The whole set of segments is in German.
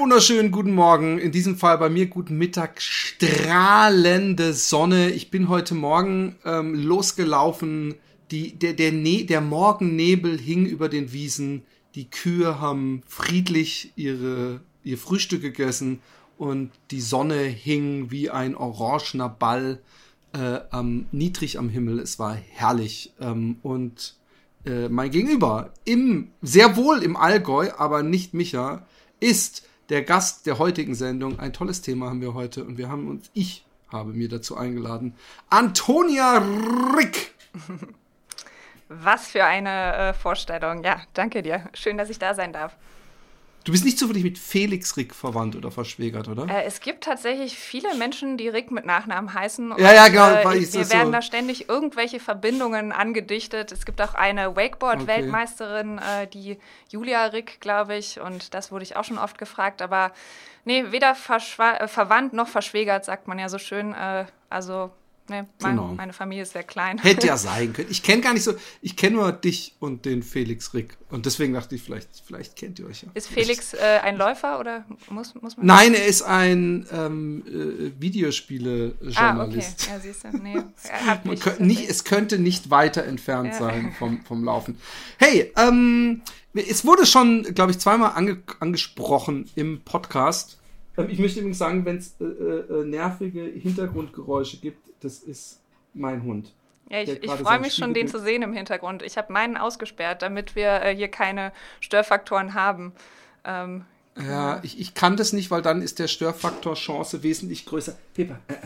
Wunderschönen guten Morgen. In diesem Fall bei mir guten Mittag. Strahlende Sonne. Ich bin heute Morgen ähm, losgelaufen. Die, der, der, ne der Morgennebel hing über den Wiesen. Die Kühe haben friedlich ihre, ihr Frühstück gegessen und die Sonne hing wie ein orangener Ball äh, ähm, niedrig am Himmel. Es war herrlich. Ähm, und äh, mein Gegenüber, im, sehr wohl im Allgäu, aber nicht Micha, ist der Gast der heutigen Sendung. Ein tolles Thema haben wir heute und wir haben uns, ich habe mir dazu eingeladen, Antonia Rick. Was für eine äh, Vorstellung. Ja, danke dir. Schön, dass ich da sein darf. Du bist nicht zufällig mit Felix Rick verwandt oder verschwägert, oder? Äh, es gibt tatsächlich viele Menschen, die Rick mit Nachnamen heißen. ja, ja, genau. Äh, ich, wir werden so. da ständig irgendwelche Verbindungen angedichtet. Es gibt auch eine Wakeboard-Weltmeisterin, okay. äh, die Julia Rick, glaube ich. Und das wurde ich auch schon oft gefragt. Aber nee, weder äh, verwandt noch verschwägert, sagt man ja so schön. Äh, also Nee, mein, genau. meine Familie ist sehr klein. Hätte ja sein können. Ich kenne gar nicht so, ich kenne nur dich und den Felix Rick. Und deswegen dachte ich, vielleicht, vielleicht kennt ihr euch ja. Ist Felix äh, ein Läufer oder muss, muss man? Nein, er ist ein ähm, äh, Videospiele-Journalist. Ah, okay. Ja, siehst du, nee. man könnte nicht, es könnte nicht weiter entfernt ja. sein vom, vom Laufen. Hey, ähm, es wurde schon, glaube ich, zweimal ange angesprochen im Podcast. Ich möchte übrigens sagen, wenn es äh, äh, nervige Hintergrundgeräusche gibt, das ist mein Hund. Ja, ich, ich freue mich schon, den zu sehen im Hintergrund. Ich habe meinen ausgesperrt, damit wir äh, hier keine Störfaktoren haben. Ähm, ja, ich, ich kann das nicht, weil dann ist der Störfaktor Chance wesentlich größer. Pepper, äh, äh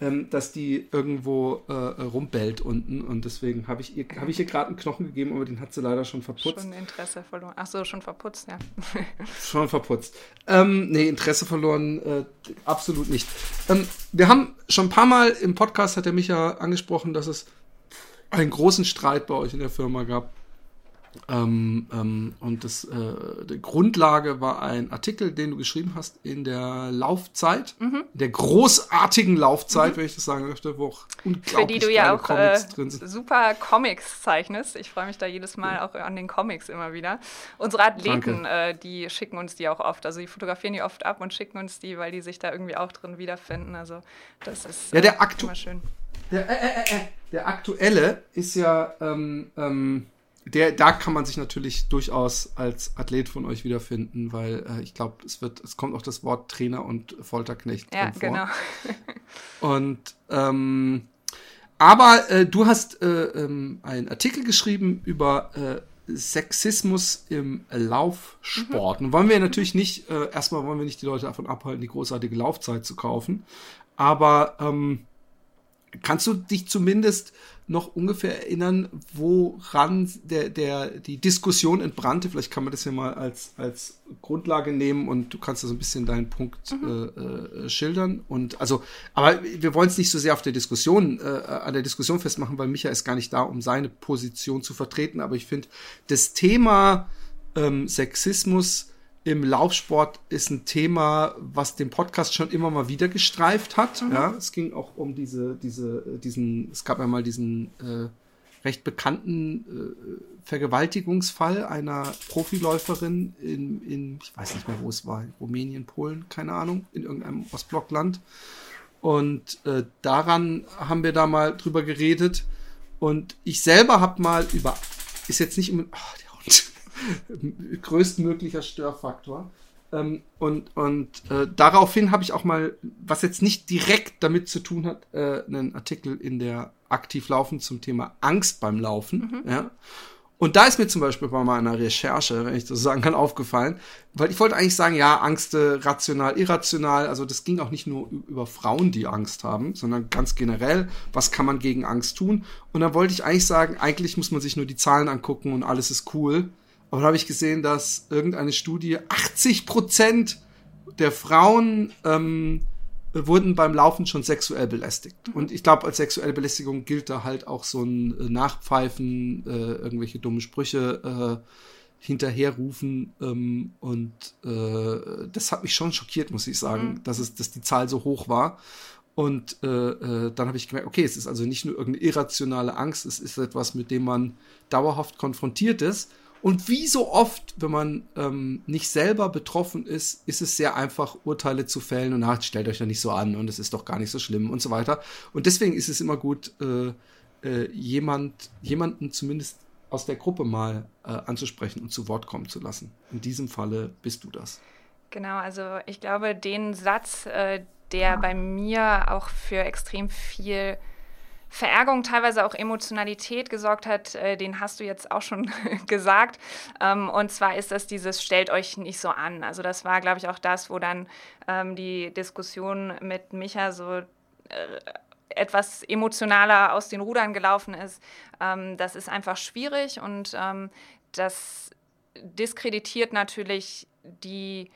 ähm, dass die irgendwo äh, rumbellt unten und deswegen habe ich ihr, hab ich ihr gerade einen Knochen gegeben, aber den hat sie leider schon verputzt. Schon Interesse verloren. Ach so, schon verputzt, ja. schon verputzt. Ähm, nee, Interesse verloren, äh, absolut nicht. Ähm, wir haben schon ein paar Mal im Podcast, hat er mich ja angesprochen, dass es einen großen Streit bei euch in der Firma gab ähm, ähm, und das, äh, die Grundlage war ein Artikel, den du geschrieben hast in der Laufzeit, mhm. der großartigen Laufzeit, mhm. wenn ich das sagen möchte, wo auch unglaublich Für die du ja auch Comics äh, drin sind. super Comics zeichnest. Ich freue mich da jedes Mal ja. auch an den Comics immer wieder. Unsere Athleten, äh, die schicken uns die auch oft. Also die fotografieren die oft ab und schicken uns die, weil die sich da irgendwie auch drin wiederfinden. Also das ist ja, der äh, immer schön. Der, äh, äh, der aktuelle ist ja ähm, ähm, der, da kann man sich natürlich durchaus als Athlet von euch wiederfinden, weil äh, ich glaube, es wird, es kommt auch das Wort Trainer und Folterknecht ja, vor. genau. und ähm, aber äh, du hast äh, ähm, einen Artikel geschrieben über äh, Sexismus im Laufsport. Mhm. Nun wollen wir natürlich nicht, äh, erstmal wollen wir nicht die Leute davon abhalten, die großartige Laufzeit zu kaufen, aber ähm, kannst du dich zumindest noch ungefähr erinnern, woran der, der, die Diskussion entbrannte? Vielleicht kann man das ja mal als, als Grundlage nehmen und du kannst da so ein bisschen deinen Punkt mhm. äh, äh, schildern. Und also, aber wir wollen es nicht so sehr auf der Diskussion, äh, an der Diskussion festmachen, weil Micha ist gar nicht da, um seine Position zu vertreten. Aber ich finde, das Thema ähm, Sexismus im Laufsport ist ein Thema, was den Podcast schon immer mal wieder gestreift hat. Mhm. Ja, es ging auch um diese, diese, diesen, es gab einmal diesen äh, recht bekannten äh, Vergewaltigungsfall einer Profiläuferin in, in, ich weiß nicht mehr, wo es war, in Rumänien, Polen, keine Ahnung, in irgendeinem Ostblockland. Und äh, daran haben wir da mal drüber geredet. Und ich selber habe mal über, ist jetzt nicht, oh, der Hund, größtmöglicher Störfaktor. Ähm, und und äh, daraufhin habe ich auch mal, was jetzt nicht direkt damit zu tun hat, äh, einen Artikel in der Aktiv Laufen zum Thema Angst beim Laufen. Mhm. Ja. Und da ist mir zum Beispiel bei meiner Recherche, wenn ich das sagen kann, aufgefallen, weil ich wollte eigentlich sagen, ja, Angst rational, irrational, also das ging auch nicht nur über Frauen, die Angst haben, sondern ganz generell, was kann man gegen Angst tun? Und dann wollte ich eigentlich sagen, eigentlich muss man sich nur die Zahlen angucken und alles ist cool. Aber da habe ich gesehen, dass irgendeine Studie 80 Prozent der Frauen ähm, äh, wurden beim Laufen schon sexuell belästigt. Mhm. Und ich glaube, als sexuelle Belästigung gilt da halt auch so ein äh, Nachpfeifen, äh, irgendwelche dumme Sprüche äh, hinterherrufen. Ähm, und äh, das hat mich schon schockiert, muss ich sagen, mhm. dass, es, dass die Zahl so hoch war. Und äh, äh, dann habe ich gemerkt, okay, es ist also nicht nur irgendeine irrationale Angst, es ist etwas, mit dem man dauerhaft konfrontiert ist. Und wie so oft, wenn man ähm, nicht selber betroffen ist, ist es sehr einfach, Urteile zu fällen und ach, stellt euch da nicht so an und es ist doch gar nicht so schlimm und so weiter. Und deswegen ist es immer gut, äh, äh, jemand, jemanden zumindest aus der Gruppe mal äh, anzusprechen und zu Wort kommen zu lassen. In diesem Falle bist du das. Genau, also ich glaube, den Satz, äh, der bei mir auch für extrem viel Verärgerung, teilweise auch Emotionalität gesorgt hat, äh, den hast du jetzt auch schon gesagt. Ähm, und zwar ist das dieses Stellt euch nicht so an. Also das war, glaube ich, auch das, wo dann ähm, die Diskussion mit Micha so äh, etwas emotionaler aus den Rudern gelaufen ist. Ähm, das ist einfach schwierig und ähm, das diskreditiert natürlich die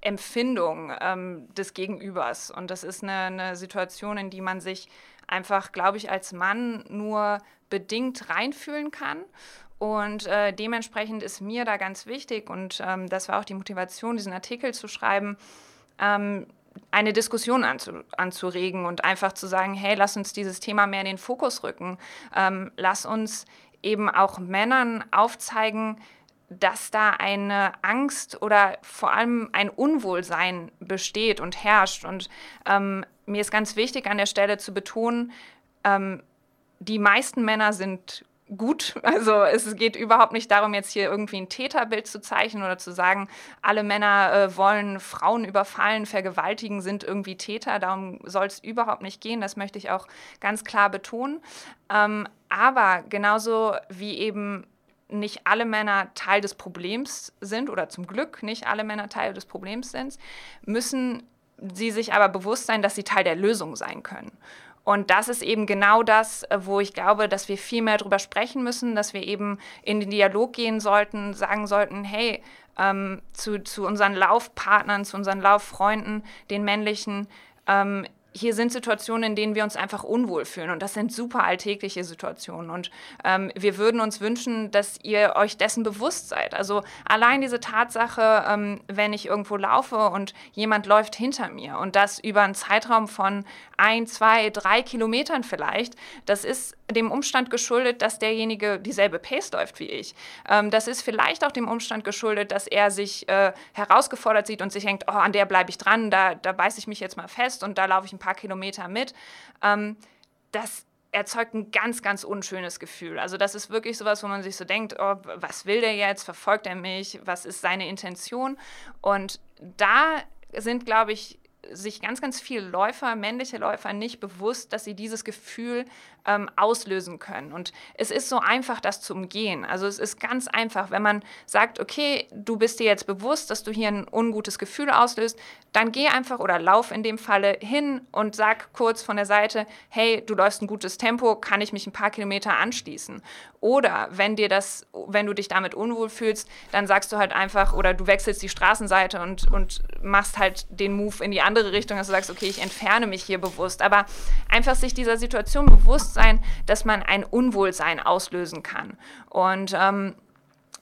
Empfindung ähm, des Gegenübers. Und das ist eine, eine Situation, in die man sich einfach, glaube ich, als Mann nur bedingt reinfühlen kann. Und äh, dementsprechend ist mir da ganz wichtig, und ähm, das war auch die Motivation, diesen Artikel zu schreiben, ähm, eine Diskussion anzu, anzuregen und einfach zu sagen, hey, lass uns dieses Thema mehr in den Fokus rücken. Ähm, lass uns eben auch Männern aufzeigen, dass da eine Angst oder vor allem ein Unwohlsein besteht und herrscht. Und ähm, mir ist ganz wichtig an der Stelle zu betonen, ähm, die meisten Männer sind gut. Also es geht überhaupt nicht darum, jetzt hier irgendwie ein Täterbild zu zeichnen oder zu sagen, alle Männer äh, wollen Frauen überfallen, vergewaltigen, sind irgendwie Täter. Darum soll es überhaupt nicht gehen. Das möchte ich auch ganz klar betonen. Ähm, aber genauso wie eben nicht alle Männer Teil des Problems sind oder zum Glück nicht alle Männer Teil des Problems sind, müssen sie sich aber bewusst sein, dass sie Teil der Lösung sein können. Und das ist eben genau das, wo ich glaube, dass wir viel mehr darüber sprechen müssen, dass wir eben in den Dialog gehen sollten, sagen sollten, hey, ähm, zu, zu unseren Laufpartnern, zu unseren Lauffreunden, den männlichen, ähm, hier sind Situationen, in denen wir uns einfach unwohl fühlen. Und das sind super alltägliche Situationen. Und ähm, wir würden uns wünschen, dass ihr euch dessen bewusst seid. Also allein diese Tatsache, ähm, wenn ich irgendwo laufe und jemand läuft hinter mir und das über einen Zeitraum von ein, zwei, drei Kilometern vielleicht, das ist dem Umstand geschuldet, dass derjenige dieselbe Pace läuft wie ich. Ähm, das ist vielleicht auch dem Umstand geschuldet, dass er sich äh, herausgefordert sieht und sich denkt, oh, an der bleibe ich dran, da, da beiße ich mich jetzt mal fest und da laufe ich ein paar Kilometer mit. Ähm, das erzeugt ein ganz, ganz unschönes Gefühl. Also das ist wirklich sowas, wo man sich so denkt, oh, was will der jetzt? Verfolgt er mich? Was ist seine Intention? Und da sind, glaube ich, sich ganz, ganz viele Läufer, männliche Läufer, nicht bewusst, dass sie dieses Gefühl ähm, auslösen können. Und es ist so einfach, das zu umgehen. Also es ist ganz einfach, wenn man sagt, okay, du bist dir jetzt bewusst, dass du hier ein ungutes Gefühl auslöst, dann geh einfach oder lauf in dem Falle hin und sag kurz von der Seite, hey, du läufst ein gutes Tempo, kann ich mich ein paar Kilometer anschließen? Oder wenn dir das, wenn du dich damit unwohl fühlst, dann sagst du halt einfach oder du wechselst die Straßenseite und, und machst halt den Move in die andere Richtung, dass du sagst, okay, ich entferne mich hier bewusst. Aber einfach sich dieser Situation bewusst sein, dass man ein Unwohlsein auslösen kann. Und ähm,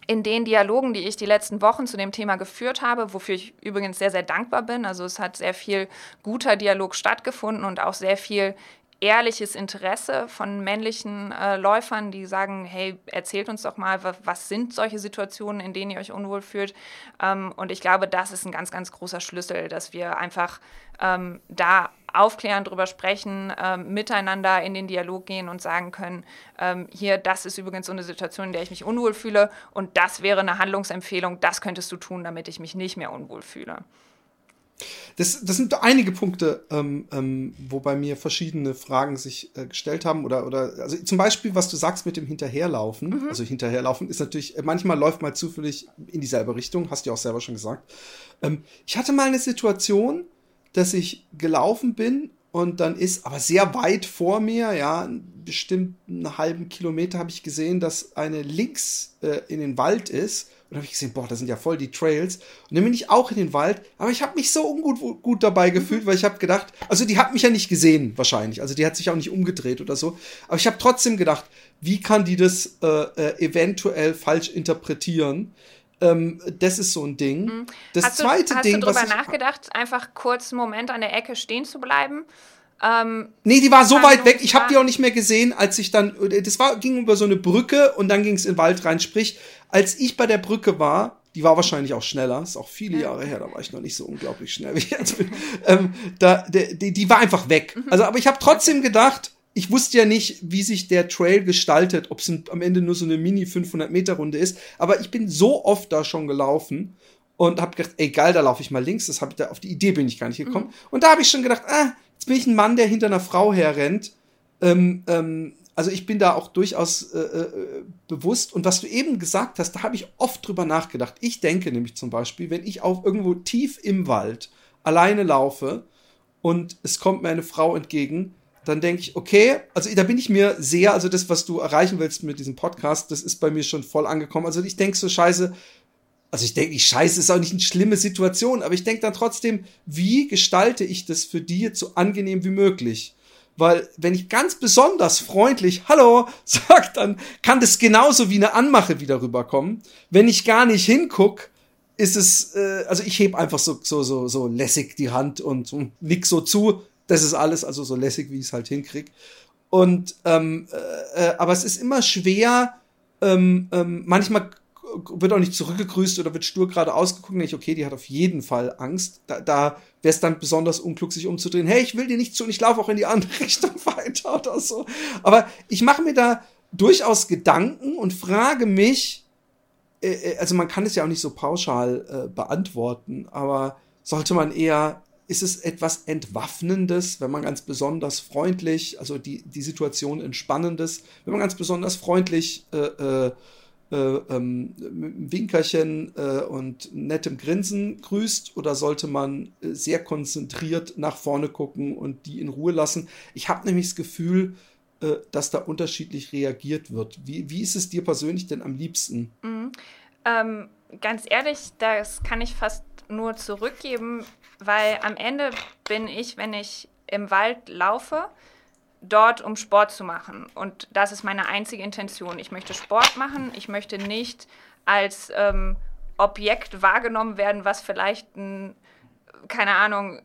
in den Dialogen, die ich die letzten Wochen zu dem Thema geführt habe, wofür ich übrigens sehr, sehr dankbar bin. Also es hat sehr viel guter Dialog stattgefunden und auch sehr viel ehrliches Interesse von männlichen äh, Läufern, die sagen, hey, erzählt uns doch mal, was sind solche Situationen, in denen ihr euch unwohl fühlt. Ähm, und ich glaube, das ist ein ganz, ganz großer Schlüssel, dass wir einfach ähm, da aufklären, drüber sprechen, ähm, miteinander in den Dialog gehen und sagen können, ähm, hier, das ist übrigens so eine Situation, in der ich mich unwohl fühle und das wäre eine Handlungsempfehlung, das könntest du tun, damit ich mich nicht mehr unwohl fühle. Das, das sind einige Punkte, ähm, ähm, wo bei mir verschiedene Fragen sich äh, gestellt haben. Oder, oder, also zum Beispiel, was du sagst mit dem Hinterherlaufen. Mhm. Also Hinterherlaufen ist natürlich, äh, manchmal läuft mal zufällig in dieselbe Richtung, hast du ja auch selber schon gesagt. Ähm, ich hatte mal eine Situation, dass ich gelaufen bin und dann ist aber sehr weit vor mir, ja, bestimmt einen halben Kilometer habe ich gesehen, dass eine links äh, in den Wald ist. Dann habe ich gesehen, boah, da sind ja voll die Trails. Und dann bin ich auch in den Wald, aber ich habe mich so ungut gut dabei gefühlt, weil ich habe gedacht, also die hat mich ja nicht gesehen wahrscheinlich, also die hat sich auch nicht umgedreht oder so, aber ich habe trotzdem gedacht, wie kann die das äh, äh, eventuell falsch interpretieren? Ähm, das ist so ein Ding. Mhm. Das hast zweite du, hast Ding, du darüber nachgedacht, einfach kurz einen Moment an der Ecke stehen zu bleiben? Ähm, nee, die war so weit weg, ich habe die auch nicht mehr gesehen, als ich dann, das war, ging über so eine Brücke und dann ging es in den Wald rein. Sprich, als ich bei der Brücke war, die war wahrscheinlich auch schneller, ist auch viele Jahre her, da war ich noch nicht so unglaublich schnell wie ich jetzt bin. Ähm, da, die, die war einfach weg. Mhm. Also, aber ich habe trotzdem gedacht, ich wusste ja nicht, wie sich der Trail gestaltet, ob es am Ende nur so eine Mini 500 Meter Runde ist. Aber ich bin so oft da schon gelaufen und habe gedacht, ey geil, da laufe ich mal links. Das habe ich da auf die Idee bin ich gar nicht gekommen. Mhm. Und da habe ich schon gedacht, ah, jetzt bin ich ein Mann, der hinter einer Frau herrennt. Ähm, ähm, also ich bin da auch durchaus äh, äh, bewusst. Und was du eben gesagt hast, da habe ich oft drüber nachgedacht. Ich denke nämlich zum Beispiel, wenn ich auf irgendwo tief im Wald alleine laufe und es kommt mir eine Frau entgegen, dann denke ich, okay, also da bin ich mir sehr, also das, was du erreichen willst mit diesem Podcast, das ist bei mir schon voll angekommen. Also ich denke so scheiße, also ich denke, ich scheiße ist auch nicht eine schlimme Situation, aber ich denke dann trotzdem, wie gestalte ich das für die so angenehm wie möglich? Weil wenn ich ganz besonders freundlich Hallo sag, dann kann das genauso wie eine Anmache wieder rüberkommen. Wenn ich gar nicht hinguck, ist es, äh, also ich heb einfach so, so, so, so lässig die Hand und, und nick so zu, das ist alles, also so lässig, wie ich es halt hinkrieg. Und ähm, äh, äh, aber es ist immer schwer, ähm, ähm, manchmal wird auch nicht zurückgegrüßt oder wird stur gerade ausgeguckt. Ich, okay, die hat auf jeden Fall Angst. Da, da wäre es dann besonders unklug, sich umzudrehen. Hey, ich will dir nicht zu und ich laufe auch in die andere Richtung weiter oder so. Aber ich mache mir da durchaus Gedanken und frage mich, äh, äh, also man kann es ja auch nicht so pauschal äh, beantworten, aber sollte man eher ist es etwas Entwaffnendes, wenn man ganz besonders freundlich, also die, die Situation entspannendes, wenn man ganz besonders freundlich äh, äh, äh, ähm, mit Winkerchen äh, und nettem Grinsen grüßt oder sollte man äh, sehr konzentriert nach vorne gucken und die in Ruhe lassen? Ich habe nämlich das Gefühl, äh, dass da unterschiedlich reagiert wird. Wie, wie ist es dir persönlich denn am liebsten? Mhm. Ähm, ganz ehrlich, das kann ich fast nur zurückgeben, weil am Ende bin ich, wenn ich im Wald laufe, dort, um Sport zu machen. Und das ist meine einzige Intention. Ich möchte Sport machen. Ich möchte nicht als ähm, Objekt wahrgenommen werden, was vielleicht ein, keine Ahnung,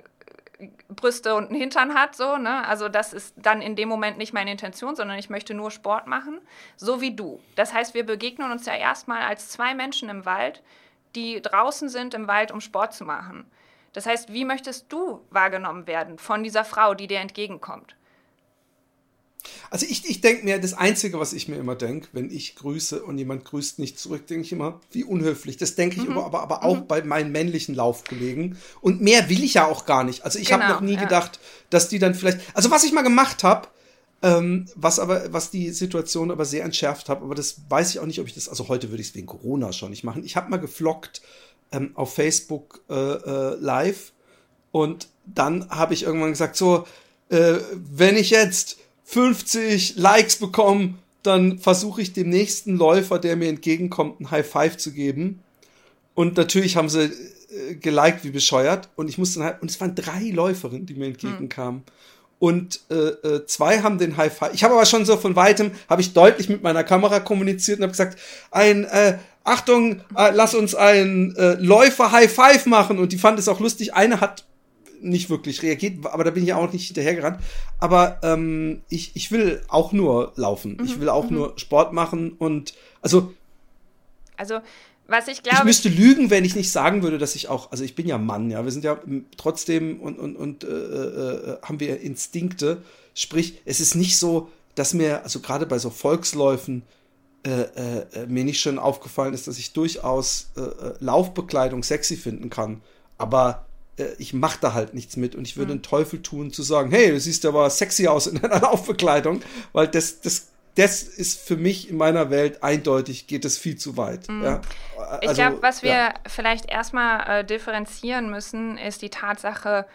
Brüste und einen Hintern hat, so, ne? Also das ist dann in dem Moment nicht meine Intention, sondern ich möchte nur Sport machen, so wie du. Das heißt, wir begegnen uns ja erstmal als zwei Menschen im Wald, die draußen sind im Wald, um Sport zu machen. Das heißt, wie möchtest du wahrgenommen werden von dieser Frau, die dir entgegenkommt? Also ich, ich denke mir, das Einzige, was ich mir immer denke, wenn ich grüße und jemand grüßt nicht zurück, denke ich immer, wie unhöflich. Das denke ich mhm. aber, aber auch mhm. bei meinen männlichen Laufkollegen. Und mehr will ich ja auch gar nicht. Also ich genau, habe noch nie ja. gedacht, dass die dann vielleicht. Also was ich mal gemacht habe, ähm, was aber, was die Situation aber sehr entschärft hat, aber das weiß ich auch nicht, ob ich das, also heute würde ich es wegen Corona schon nicht machen. Ich habe mal geflockt ähm, auf Facebook äh, äh, live und dann habe ich irgendwann gesagt, so, äh, wenn ich jetzt 50 Likes bekomme, dann versuche ich dem nächsten Läufer, der mir entgegenkommt, ein High Five zu geben. Und natürlich haben sie äh, geliked wie bescheuert. Und ich musste dann halt, und es waren drei Läuferinnen, die mir entgegenkamen. Hm. Und äh, äh, zwei haben den High Five. Ich habe aber schon so von weitem, habe ich deutlich mit meiner Kamera kommuniziert und habe gesagt, ein äh, Achtung, äh, lass uns ein äh, Läufer High Five machen. Und die fand es auch lustig. Eine hat nicht wirklich reagiert, aber da bin ich auch nicht hinterhergerannt. Aber ähm, ich, ich will auch nur laufen. Mhm, ich will auch mhm. nur Sport machen und also. Also, was ich glaube. Ich müsste lügen, wenn ich nicht sagen würde, dass ich auch, also ich bin ja Mann, ja. Wir sind ja trotzdem und, und, und äh, äh, haben wir Instinkte. Sprich, es ist nicht so, dass mir, also gerade bei so Volksläufen, äh, äh, äh mir nicht schon aufgefallen ist, dass ich durchaus äh, äh Laufbekleidung sexy finden kann. Aber äh, ich mache da halt nichts mit und ich würde mhm. den Teufel tun zu sagen, hey, du siehst aber sexy aus in deiner Laufbekleidung, weil das, das, das ist für mich in meiner Welt eindeutig, geht es viel zu weit. Mhm. Ja. Also, ich glaube, was wir ja. vielleicht erstmal äh, differenzieren müssen, ist die Tatsache,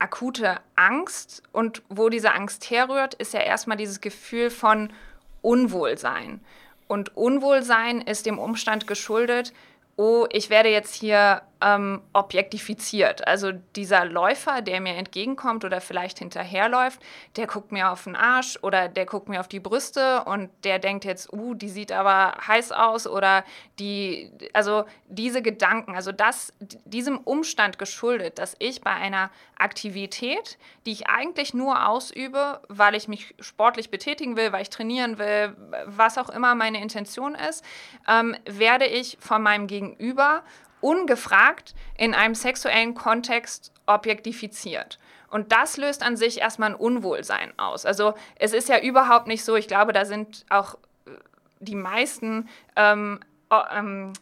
akute Angst und wo diese Angst herrührt, ist ja erstmal dieses Gefühl von Unwohlsein. Und Unwohlsein ist dem Umstand geschuldet, oh, ich werde jetzt hier ähm, objektifiziert. Also dieser Läufer, der mir entgegenkommt oder vielleicht hinterherläuft, der guckt mir auf den Arsch oder der guckt mir auf die Brüste und der denkt jetzt, uh, die sieht aber heiß aus oder die, also diese Gedanken, also das, diesem Umstand geschuldet, dass ich bei einer Aktivität, die ich eigentlich nur ausübe, weil ich mich sportlich betätigen will, weil ich trainieren will, was auch immer meine Intention ist, ähm, werde ich von meinem Gegenüber ungefragt in einem sexuellen Kontext objektifiziert. Und das löst an sich erstmal ein Unwohlsein aus. Also es ist ja überhaupt nicht so, ich glaube, da sind auch äh, die meisten ähm, ähm,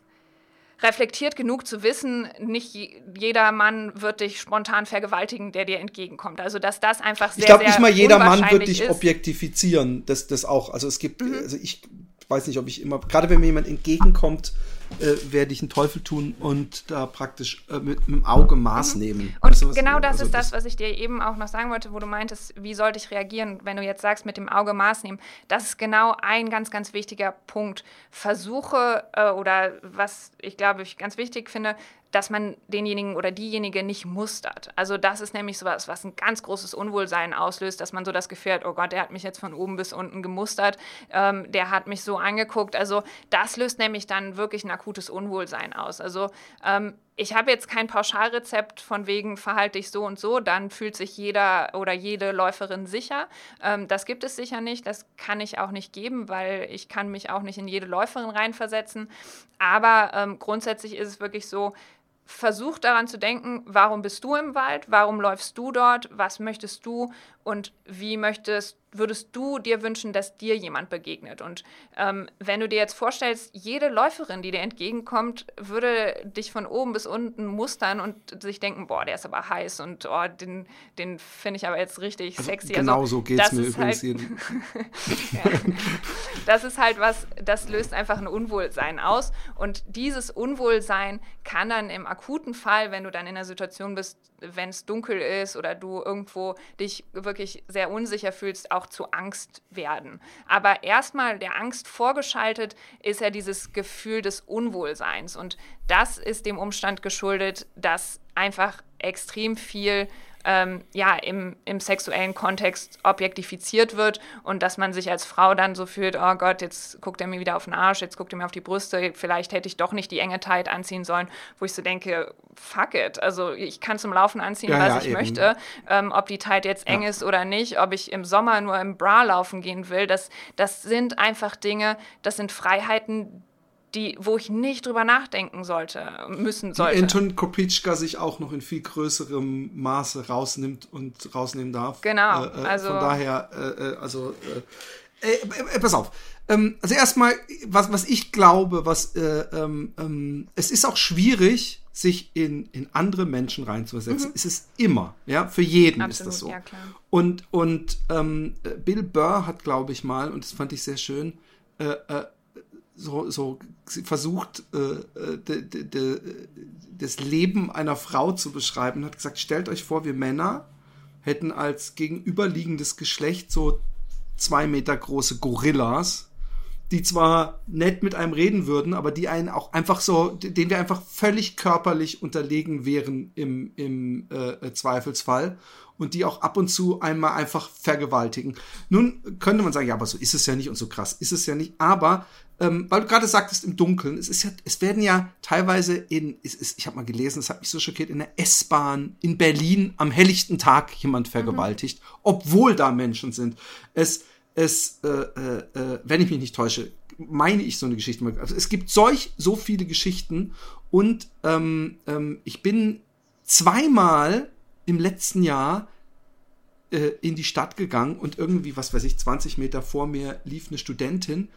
reflektiert genug zu wissen, nicht jeder Mann wird dich spontan vergewaltigen, der dir entgegenkommt. Also dass das einfach sehr, Ich glaube nicht mal jeder Mann wird dich ist. objektifizieren. Das, das auch. Also es gibt, mhm. also ich weiß nicht, ob ich immer, gerade wenn mir jemand entgegenkommt, äh, werde ich einen Teufel tun und da praktisch äh, mit, mit, dem Auge Maß mhm. nehmen. Und weißt du, genau das also ist das, was ich dir eben auch noch sagen wollte, wo du meintest, wie sollte ich reagieren, wenn du jetzt sagst, mit dem Auge Maß nehmen. Das ist genau ein ganz, ganz wichtiger Punkt. Versuche äh, oder was ich glaube ich ganz wichtig finde, dass man denjenigen oder diejenige nicht mustert. Also das ist nämlich sowas, was ein ganz großes Unwohlsein auslöst, dass man so das Gefühl hat, oh Gott, der hat mich jetzt von oben bis unten gemustert, ähm, der hat mich so angeguckt. Also das löst nämlich dann wirklich ein akutes Unwohlsein aus. Also ähm, ich habe jetzt kein Pauschalrezept von wegen verhalte ich so und so, dann fühlt sich jeder oder jede Läuferin sicher. Ähm, das gibt es sicher nicht, das kann ich auch nicht geben, weil ich kann mich auch nicht in jede Läuferin reinversetzen. Aber ähm, grundsätzlich ist es wirklich so, versuch daran zu denken, warum bist du im Wald, warum läufst du dort, was möchtest du und wie möchtest, würdest du dir wünschen, dass dir jemand begegnet. Und ähm, wenn du dir jetzt vorstellst, jede Läuferin, die dir entgegenkommt, würde dich von oben bis unten mustern und sich denken, boah, der ist aber heiß und oh, den, den finde ich aber jetzt richtig also sexy. Genau also, so geht es mir übrigens. Halt, ja, das ist halt was, das löst einfach ein Unwohlsein aus. Und dieses Unwohlsein kann dann im akuten Fall, wenn du dann in der Situation bist, wenn es dunkel ist oder du irgendwo dich wirklich sehr unsicher fühlst, auch zu Angst werden. Aber erstmal der Angst vorgeschaltet ist ja dieses Gefühl des Unwohlseins. Und das ist dem Umstand geschuldet, dass einfach extrem viel ähm, ja, im, im sexuellen Kontext objektifiziert wird und dass man sich als Frau dann so fühlt, oh Gott, jetzt guckt er mir wieder auf den Arsch, jetzt guckt er mir auf die Brüste, vielleicht hätte ich doch nicht die enge Tight anziehen sollen, wo ich so denke, fuck it, also ich kann zum Laufen anziehen, ja, was ja, ich eben. möchte, ähm, ob die Tight jetzt eng ja. ist oder nicht, ob ich im Sommer nur im Bra laufen gehen will, das, das sind einfach Dinge, das sind Freiheiten, die, wo ich nicht drüber nachdenken sollte, müssen sollte. Die Anton Kopitschka sich auch noch in viel größerem Maße rausnimmt und rausnehmen darf. Genau. Äh, äh, also von daher, äh, äh also äh, äh, pass auf. Ähm, also erstmal, was, was ich glaube, was ähm, ähm, es ist auch schwierig, sich in, in andere Menschen reinzusetzen. Mhm. Es ist immer, ja, für jeden Absolut, ist das so. Ja, klar. Und, und ähm, Bill Burr hat, glaube ich mal, und das fand ich sehr schön, äh, äh, so, so versucht, äh, de, de, de, das Leben einer Frau zu beschreiben, hat gesagt, stellt euch vor, wir Männer hätten als gegenüberliegendes Geschlecht so zwei Meter große Gorillas, die zwar nett mit einem reden würden, aber die einen auch einfach so, denen wir einfach völlig körperlich unterlegen wären im, im äh, Zweifelsfall und die auch ab und zu einmal einfach vergewaltigen. Nun könnte man sagen, ja, aber so ist es ja nicht und so krass ist es ja nicht, aber ähm, weil du gerade sagtest im Dunkeln, es ist ja, es werden ja teilweise in, es ist, ich habe mal gelesen, es hat mich so schockiert, in der S-Bahn in Berlin am helllichten Tag jemand mhm. vergewaltigt, mhm. obwohl da Menschen sind. Es, es, äh, äh, äh, wenn ich mich nicht täusche, meine ich so eine Geschichte. Also es gibt solch so viele Geschichten und ähm, ähm, ich bin zweimal im letzten Jahr äh, in die Stadt gegangen und irgendwie, was weiß ich, 20 Meter vor mir lief eine Studentin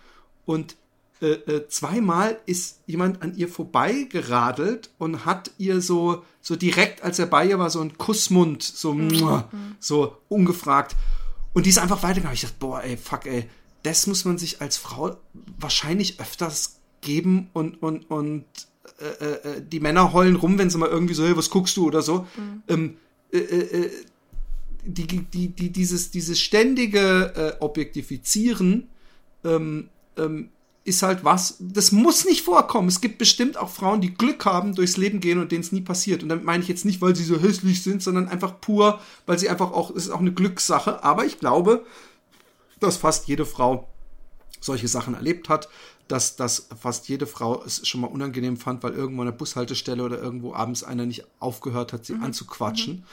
und äh, äh, zweimal ist jemand an ihr vorbeigeradelt und hat ihr so, so direkt, als er bei ihr war, so ein Kussmund, so, mhm. so ungefragt. Und die ist einfach weitergegangen. Ich dachte, boah, ey, fuck, ey, das muss man sich als Frau wahrscheinlich öfters geben und, und, und äh, äh, äh die Männer heulen rum, wenn sie mal irgendwie so, hey, was guckst du oder so. Mhm. Ähm, äh, äh, die, die, die, dieses, dieses ständige Objektifizieren ähm, ähm, ist halt was, das muss nicht vorkommen. Es gibt bestimmt auch Frauen, die Glück haben, durchs Leben gehen und denen es nie passiert. Und damit meine ich jetzt nicht, weil sie so hässlich sind, sondern einfach pur, weil sie einfach auch, es ist auch eine Glückssache. Aber ich glaube, dass fast jede Frau solche Sachen erlebt hat, dass, dass fast jede Frau es schon mal unangenehm fand, weil irgendwo an der Bushaltestelle oder irgendwo abends einer nicht aufgehört hat, sie mhm. anzuquatschen. Mhm.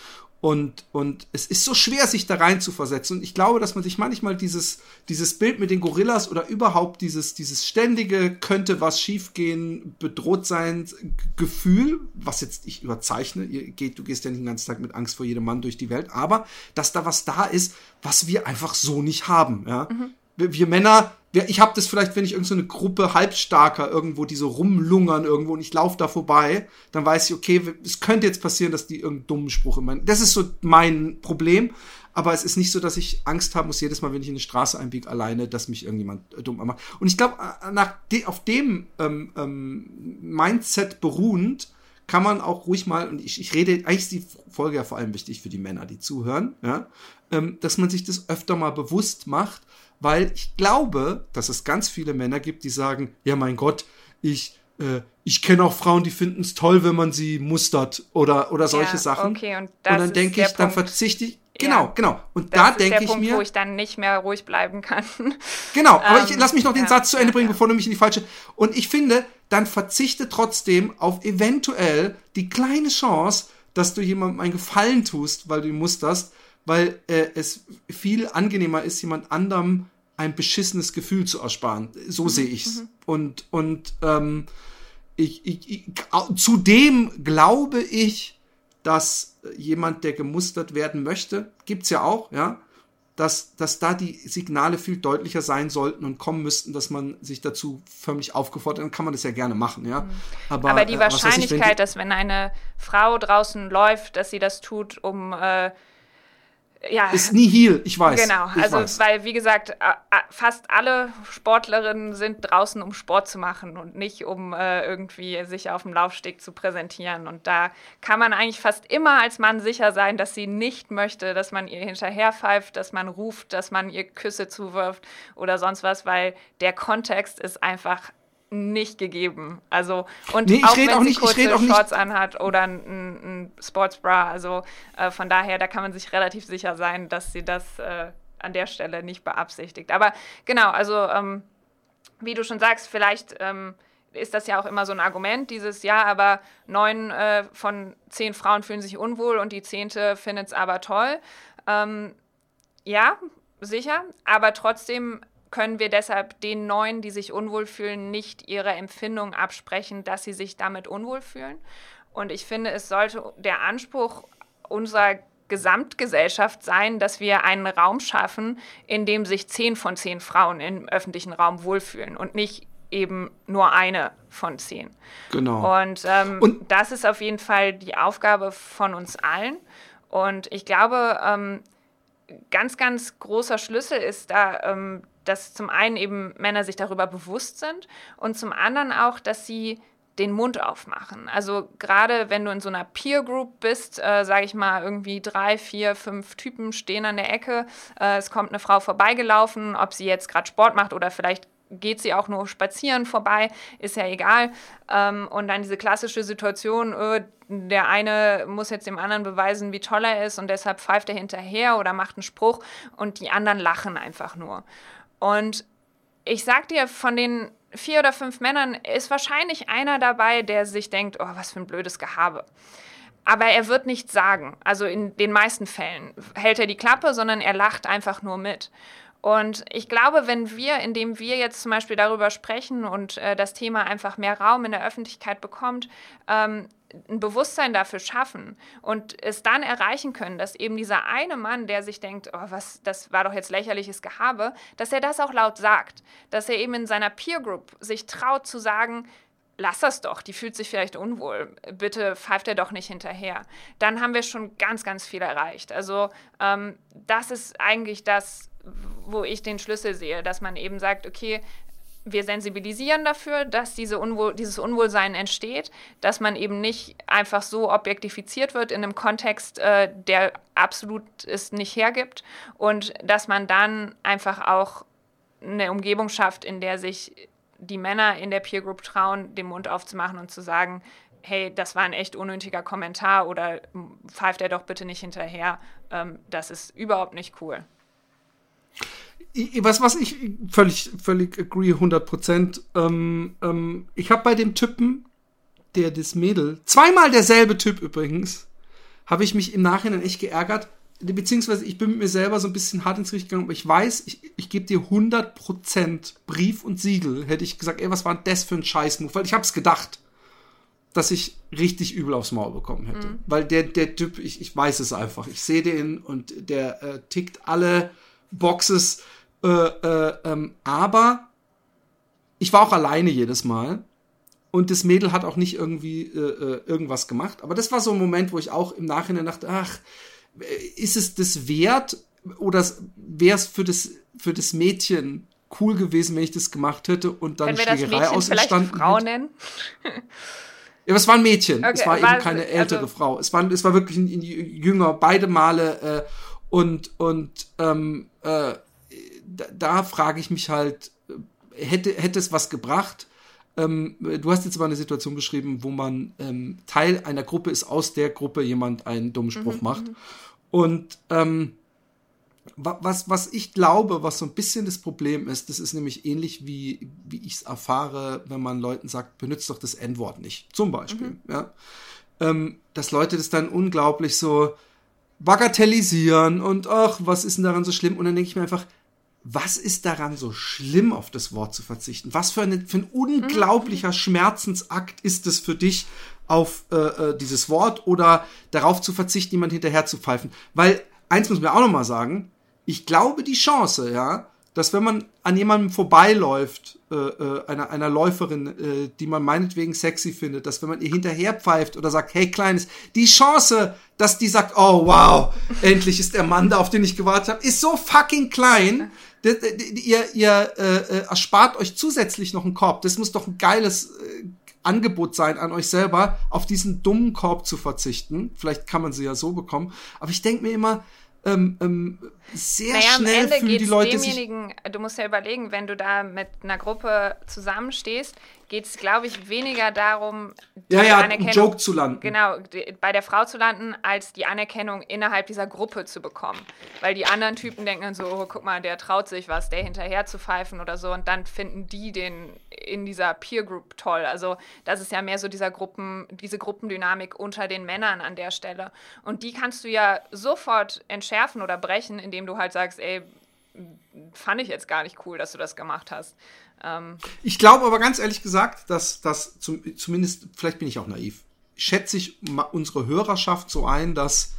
Und, und es ist so schwer, sich da rein zu versetzen. Und ich glaube, dass man sich manchmal dieses, dieses Bild mit den Gorillas oder überhaupt dieses, dieses ständige, könnte was schiefgehen, bedroht sein Gefühl, was jetzt ich überzeichne, ihr geht, du gehst ja nicht den ganzen Tag mit Angst vor jedem Mann durch die Welt, aber dass da was da ist, was wir einfach so nicht haben. Ja? Mhm. Wir, wir Männer ich habe das vielleicht, wenn ich irgendeine so Gruppe Halbstarker irgendwo, die so rumlungern irgendwo und ich laufe da vorbei, dann weiß ich, okay, es könnte jetzt passieren, dass die irgendeinen dummen Spruch in meinen. Das ist so mein Problem. Aber es ist nicht so, dass ich Angst haben muss, jedes Mal, wenn ich in die Straße einbiege, alleine, dass mich irgendjemand äh, dumm macht. Und ich glaube, äh, de auf dem ähm, ähm, Mindset beruhend, kann man auch ruhig mal, und ich, ich rede, eigentlich ist die Folge ja vor allem wichtig für die Männer, die zuhören, ja, ähm, dass man sich das öfter mal bewusst macht, weil ich glaube, dass es ganz viele Männer gibt, die sagen, ja mein Gott, ich, äh, ich kenne auch Frauen, die finden es toll, wenn man sie mustert oder, oder solche ja, Sachen. Okay, und, und dann denke ich, Punkt. dann verzichte ich. Genau, ja, genau. Und da denke ich Punkt, mir. wo ich dann nicht mehr ruhig bleiben kann. Genau, aber ähm, ich lass mich noch den ja, Satz zu Ende bringen, bevor du mich in die falsche. Und ich finde, dann verzichte trotzdem auf eventuell die kleine Chance, dass du jemandem einen Gefallen tust, weil du ihn musterst, weil äh, es viel angenehmer ist, jemand anderem ein beschissenes Gefühl zu ersparen. So mhm. sehe ich's. Mhm. Und, und ähm, ich, ich, ich, zudem glaube ich, dass jemand, der gemustert werden möchte, gibt's ja auch, ja, dass, dass da die Signale viel deutlicher sein sollten und kommen müssten, dass man sich dazu förmlich aufgefordert, dann kann man das ja gerne machen, ja. Mhm. Aber, Aber die äh, Wahrscheinlichkeit, ich, wenn die, dass wenn eine Frau draußen läuft, dass sie das tut, um äh, ja. Ist nie Heal, ich weiß. Genau, ich also weiß. weil, wie gesagt, fast alle Sportlerinnen sind draußen, um Sport zu machen und nicht, um äh, irgendwie sich auf dem Laufsteg zu präsentieren. Und da kann man eigentlich fast immer als Mann sicher sein, dass sie nicht möchte, dass man ihr hinterherpfeift, dass man ruft, dass man ihr Küsse zuwirft oder sonst was, weil der Kontext ist einfach nicht gegeben. Also und nee, auch wenn auch sie nicht, kurze Shorts anhat oder ein, ein Sportsbra, also äh, von daher, da kann man sich relativ sicher sein, dass sie das äh, an der Stelle nicht beabsichtigt. Aber genau, also ähm, wie du schon sagst, vielleicht ähm, ist das ja auch immer so ein Argument, dieses ja, aber neun äh, von zehn Frauen fühlen sich unwohl und die zehnte findet es aber toll. Ähm, ja, sicher, aber trotzdem können wir deshalb den Neuen, die sich unwohl fühlen, nicht ihre Empfindung absprechen, dass sie sich damit unwohl fühlen. Und ich finde, es sollte der Anspruch unserer Gesamtgesellschaft sein, dass wir einen Raum schaffen, in dem sich zehn von zehn Frauen im öffentlichen Raum wohlfühlen und nicht eben nur eine von zehn. Genau. Und, ähm, und das ist auf jeden Fall die Aufgabe von uns allen. Und ich glaube, ähm, ganz, ganz großer Schlüssel ist da ähm, dass zum einen eben Männer sich darüber bewusst sind und zum anderen auch, dass sie den Mund aufmachen. Also gerade wenn du in so einer Peer Group bist, äh, sage ich mal, irgendwie drei, vier, fünf Typen stehen an der Ecke, äh, es kommt eine Frau vorbeigelaufen, ob sie jetzt gerade Sport macht oder vielleicht geht sie auch nur spazieren vorbei, ist ja egal. Ähm, und dann diese klassische Situation, äh, der eine muss jetzt dem anderen beweisen, wie toll er ist und deshalb pfeift er hinterher oder macht einen Spruch und die anderen lachen einfach nur. Und ich sag dir, von den vier oder fünf Männern ist wahrscheinlich einer dabei, der sich denkt, oh, was für ein blödes Gehabe. Aber er wird nichts sagen. Also in den meisten Fällen hält er die Klappe, sondern er lacht einfach nur mit. Und ich glaube, wenn wir, indem wir jetzt zum Beispiel darüber sprechen und äh, das Thema einfach mehr Raum in der Öffentlichkeit bekommt, ähm, ein Bewusstsein dafür schaffen und es dann erreichen können, dass eben dieser eine Mann, der sich denkt, oh, was, das war doch jetzt lächerliches Gehabe, dass er das auch laut sagt, dass er eben in seiner Peer Group sich traut zu sagen, lass das doch, die fühlt sich vielleicht unwohl, bitte pfeift er doch nicht hinterher. Dann haben wir schon ganz, ganz viel erreicht. Also ähm, das ist eigentlich das, wo ich den Schlüssel sehe, dass man eben sagt, okay, wir sensibilisieren dafür, dass diese Unwohl, dieses Unwohlsein entsteht, dass man eben nicht einfach so objektifiziert wird in einem Kontext, äh, der absolut es nicht hergibt und dass man dann einfach auch eine Umgebung schafft, in der sich die Männer in der Peer Group trauen, den Mund aufzumachen und zu sagen, hey, das war ein echt unnötiger Kommentar oder pfeift er doch bitte nicht hinterher. Ähm, das ist überhaupt nicht cool. Was, was ich völlig, völlig agree, 100 Prozent. Ähm, ähm, ich habe bei dem Typen, der das Mädel, zweimal derselbe Typ übrigens, habe ich mich im Nachhinein echt geärgert. Beziehungsweise ich bin mit mir selber so ein bisschen hart ins Gericht gegangen, aber ich weiß, ich, ich gebe dir 100 Prozent Brief und Siegel. Hätte ich gesagt, ey, was war denn das für ein Scheißmove? Weil ich habe es gedacht dass ich richtig übel aufs Maul bekommen hätte. Mhm. Weil der, der Typ, ich, ich weiß es einfach. Ich sehe den und der äh, tickt alle Boxes. Äh, äh, ähm, aber ich war auch alleine jedes Mal. Und das Mädel hat auch nicht irgendwie äh, äh irgendwas gemacht. Aber das war so ein Moment, wo ich auch im Nachhinein dachte, ach, ist es das wert? Oder wäre es für das, für das Mädchen cool gewesen, wenn ich das gemacht hätte und dann Schlägerei ausgestanden Frau nennen? Ja, es war ein Mädchen. Okay, es war, war eben keine ältere also, Frau. Es war, es war wirklich ein, ein jünger, beide Male. Und und ähm, äh, da, da frage ich mich halt, äh, hätte, hätte es was gebracht? Ähm, du hast jetzt aber eine Situation beschrieben, wo man ähm, Teil einer Gruppe ist, aus der Gruppe jemand einen dummen Spruch mhm, macht. Mhm. Und ähm, was, was ich glaube, was so ein bisschen das Problem ist, das ist nämlich ähnlich wie, wie ich es erfahre, wenn man Leuten sagt, benutzt doch das N-Wort nicht, zum Beispiel, mhm. ja. Ähm, dass Leute das dann unglaublich so bagatellisieren und ach, was ist denn daran so schlimm? Und dann denke ich mir einfach, was ist daran so schlimm, auf das Wort zu verzichten? Was für, eine, für ein unglaublicher mhm. Schmerzensakt ist es für dich, auf äh, äh, dieses Wort oder darauf zu verzichten, jemand hinterher zu pfeifen? Weil eins muss man auch noch mal sagen, ich glaube die Chance, ja, dass wenn man an jemandem vorbeiläuft, äh, äh, einer, einer Läuferin, äh, die man meinetwegen sexy findet, dass wenn man ihr hinterher pfeift oder sagt, hey Kleines, die Chance, dass die sagt, oh wow, endlich ist der Mann da, auf den ich gewartet habe, ist so fucking klein. Ihr, ihr äh, äh, erspart euch zusätzlich noch einen Korb. Das muss doch ein geiles äh, Angebot sein an euch selber, auf diesen dummen Korb zu verzichten. Vielleicht kann man sie ja so bekommen. Aber ich denke mir immer, ähm, ähm, sehr naja, schnell am Ende fühlen die Leute demjenigen. Du musst ja überlegen, wenn du da mit einer Gruppe zusammenstehst, geht es, glaube ich, weniger darum, die ja, ja, Anerkennung, Joke zu landen. Genau, die, bei der Frau zu landen, als die Anerkennung innerhalb dieser Gruppe zu bekommen. Weil die anderen Typen denken dann so, oh, guck mal, der traut sich was, der hinterher zu pfeifen oder so. Und dann finden die den in dieser Peer Group toll. Also das ist ja mehr so dieser Gruppen, diese Gruppendynamik unter den Männern an der Stelle. Und die kannst du ja sofort entschärfen oder brechen, indem du halt sagst, ey, fand ich jetzt gar nicht cool, dass du das gemacht hast. Ähm ich glaube aber ganz ehrlich gesagt, dass das zum, zumindest, vielleicht bin ich auch naiv, schätze ich unsere Hörerschaft so ein, dass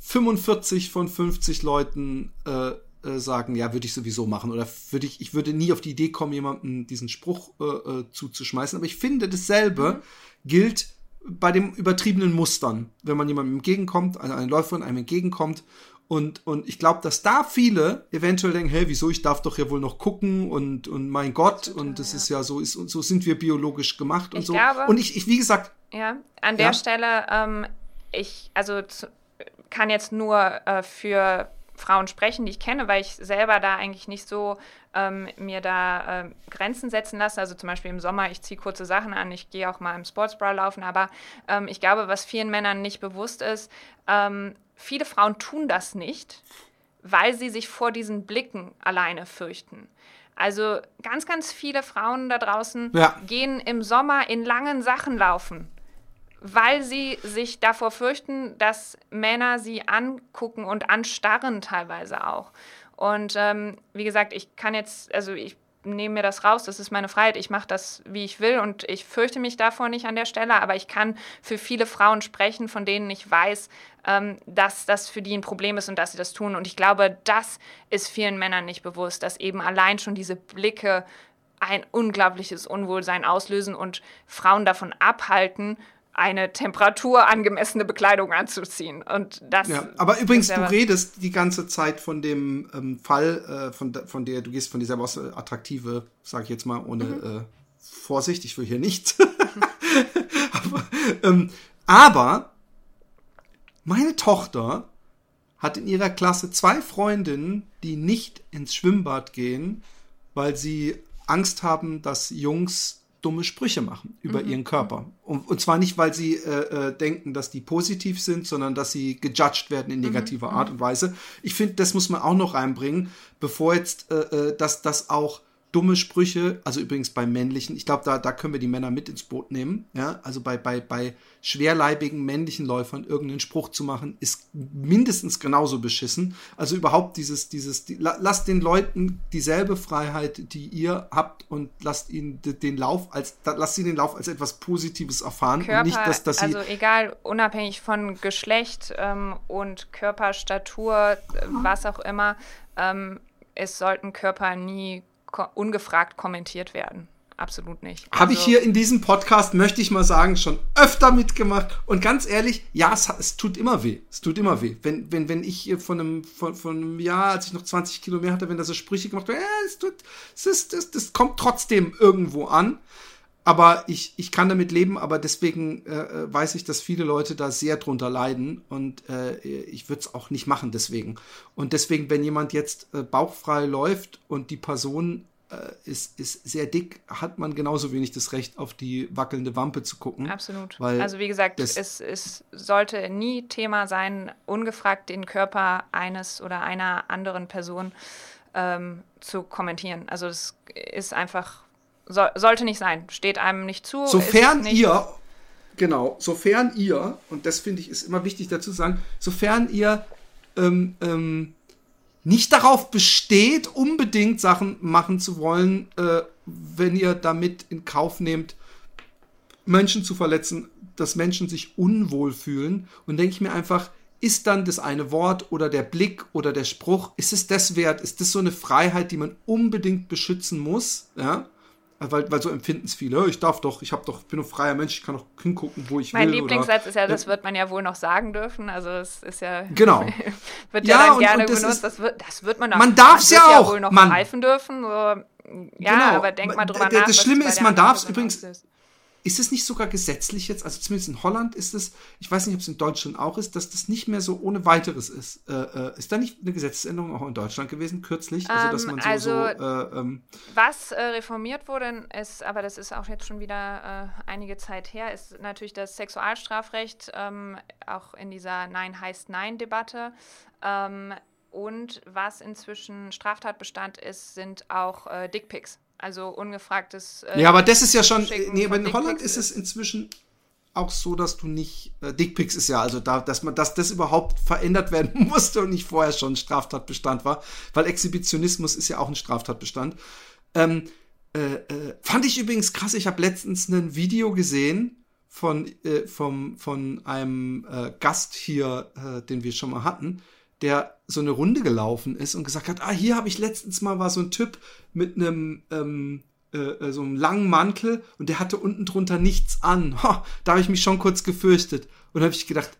45 von 50 Leuten äh, äh, sagen, ja, würde ich sowieso machen. Oder würde ich, ich würde nie auf die Idee kommen, jemandem diesen Spruch äh, äh zuzuschmeißen. Aber ich finde, dasselbe mhm. gilt bei den übertriebenen Mustern. Wenn man jemandem entgegenkommt, also eine Läuferin einem entgegenkommt und, und ich glaube, dass da viele eventuell denken, hey, wieso, ich darf doch ja wohl noch gucken und, und mein Gott, Total, und das ja. ist ja so, ist, und so sind wir biologisch gemacht und ich so. Glaube, und ich, ich, wie gesagt. Ja, an der ja? Stelle, ähm, ich, also kann jetzt nur äh, für Frauen sprechen, die ich kenne, weil ich selber da eigentlich nicht so ähm, mir da äh, Grenzen setzen lasse. Also zum Beispiel im Sommer, ich ziehe kurze Sachen an, ich gehe auch mal im Sportsbra laufen, aber ähm, ich glaube, was vielen Männern nicht bewusst ist, ähm, viele Frauen tun das nicht, weil sie sich vor diesen Blicken alleine fürchten. Also ganz, ganz viele Frauen da draußen ja. gehen im Sommer in langen Sachen laufen, weil sie sich davor fürchten, dass Männer sie angucken und anstarren teilweise auch. Und ähm, wie gesagt, ich kann jetzt, also ich nehme mir das raus, das ist meine Freiheit, ich mache das, wie ich will und ich fürchte mich davor nicht an der Stelle, aber ich kann für viele Frauen sprechen, von denen ich weiß, ähm, dass das für die ein Problem ist und dass sie das tun. Und ich glaube, das ist vielen Männern nicht bewusst, dass eben allein schon diese Blicke ein unglaubliches Unwohlsein auslösen und Frauen davon abhalten, eine temperaturangemessene Bekleidung anzuziehen. Und das ja, aber übrigens, du redest die ganze Zeit von dem ähm, Fall, äh, von, von der du gehst von dieser was attraktive, sage ich jetzt mal, ohne mhm. äh, Vorsicht, ich will hier nichts. aber, ähm, aber meine Tochter hat in ihrer Klasse zwei Freundinnen, die nicht ins Schwimmbad gehen, weil sie Angst haben, dass Jungs dumme Sprüche machen über mhm. ihren Körper. Und, und, zwar nicht, weil sie äh, äh, denken, dass die positiv sind, sondern dass sie gejudged werden in mhm. negativer mhm. Art und Weise. Ich finde, das muss man auch noch reinbringen, bevor jetzt äh, äh dass das auch dumme Sprüche, also übrigens bei männlichen, ich glaube, da, da können wir die Männer mit ins Boot nehmen, ja, also bei, bei, bei schwerleibigen männlichen Läufern irgendeinen Spruch zu machen, ist mindestens genauso beschissen. Also überhaupt dieses, dieses, die, lasst den Leuten dieselbe Freiheit, die ihr habt und lasst ihnen den Lauf als, lasst sie den Lauf als etwas Positives erfahren Körper, und nicht, dass, dass sie also egal, unabhängig von Geschlecht ähm, und Körperstatur, äh, was auch immer, ähm, es sollten Körper nie ungefragt kommentiert werden. Absolut nicht. Habe ich also hier in diesem Podcast, möchte ich mal sagen, schon öfter mitgemacht. Und ganz ehrlich, ja, es, es tut immer weh. Es tut immer weh. Wenn, wenn, wenn ich von einem, von, von einem Jahr, als ich noch 20 Kilo mehr hatte, wenn da so Sprüche gemacht werden, ja, es tut, es ist, das, das kommt trotzdem irgendwo an. Aber ich, ich kann damit leben, aber deswegen äh, äh weiß ich, dass viele Leute da sehr drunter leiden und äh, ich würde es auch nicht machen deswegen. Und deswegen, wenn jemand jetzt äh, bauchfrei läuft und die Person äh, ist, ist sehr dick, hat man genauso wenig das Recht, auf die wackelnde Wampe zu gucken. Absolut. also wie gesagt, es, es sollte nie Thema sein, ungefragt den Körper eines oder einer anderen Person ähm, zu kommentieren. Also es ist einfach so, sollte nicht sein. Steht einem nicht zu. Sofern nicht ihr, genau, sofern ihr, und das finde ich ist immer wichtig dazu zu sagen, sofern ihr ähm, ähm, nicht darauf besteht, unbedingt Sachen machen zu wollen, äh, wenn ihr damit in Kauf nehmt, Menschen zu verletzen, dass Menschen sich unwohl fühlen. Und denke ich mir einfach, ist dann das eine Wort oder der Blick oder der Spruch, ist es das wert? Ist das so eine Freiheit, die man unbedingt beschützen muss? Ja? Weil, weil so empfinden es viele. Ich darf doch, ich habe doch, bin doch freier Mensch, ich kann doch hingucken, wo ich mein will. Mein Lieblingssatz ist ja, das wird man ja wohl noch sagen dürfen. Also es ist ja genau wird ja, ja dann und, gerne und das benutzt. Ist, das wird, das wird man noch. Man darf es ja auch. Ja wohl noch man, greifen dürfen. So, ja, genau. aber denk mal drüber das nach. Das Schlimme ist, man darf es übrigens. Ist. Ist es nicht sogar gesetzlich jetzt, also zumindest in Holland ist es, ich weiß nicht, ob es in Deutschland auch ist, dass das nicht mehr so ohne weiteres ist. Äh, äh, ist da nicht eine Gesetzesänderung auch in Deutschland gewesen, kürzlich? Also, dass ähm, man so, also, so äh, ähm, was äh, reformiert wurde, ist, aber das ist auch jetzt schon wieder äh, einige Zeit her, ist natürlich das Sexualstrafrecht, ähm, auch in dieser Nein heißt Nein-Debatte. Ähm, und was inzwischen Straftatbestand ist, sind auch äh, Dickpics. Also ungefragtes. Äh, ja, aber das ist ja schon. Nee, aber in Holland ist es inzwischen auch so, dass du nicht. Äh, Dickpics ist ja, also da, dass man, dass das überhaupt verändert werden musste und nicht vorher schon Straftatbestand war, weil Exhibitionismus ist ja auch ein Straftatbestand. Ähm, äh, äh, fand ich übrigens krass. Ich habe letztens ein Video gesehen von, äh, vom, von einem äh, Gast hier, äh, den wir schon mal hatten, der so eine Runde gelaufen ist und gesagt hat, ah, hier habe ich letztens mal war so ein Typ mit einem ähm, äh, äh so einem langen Mantel und der hatte unten drunter nichts an. Ha, da habe ich mich schon kurz gefürchtet und habe ich gedacht,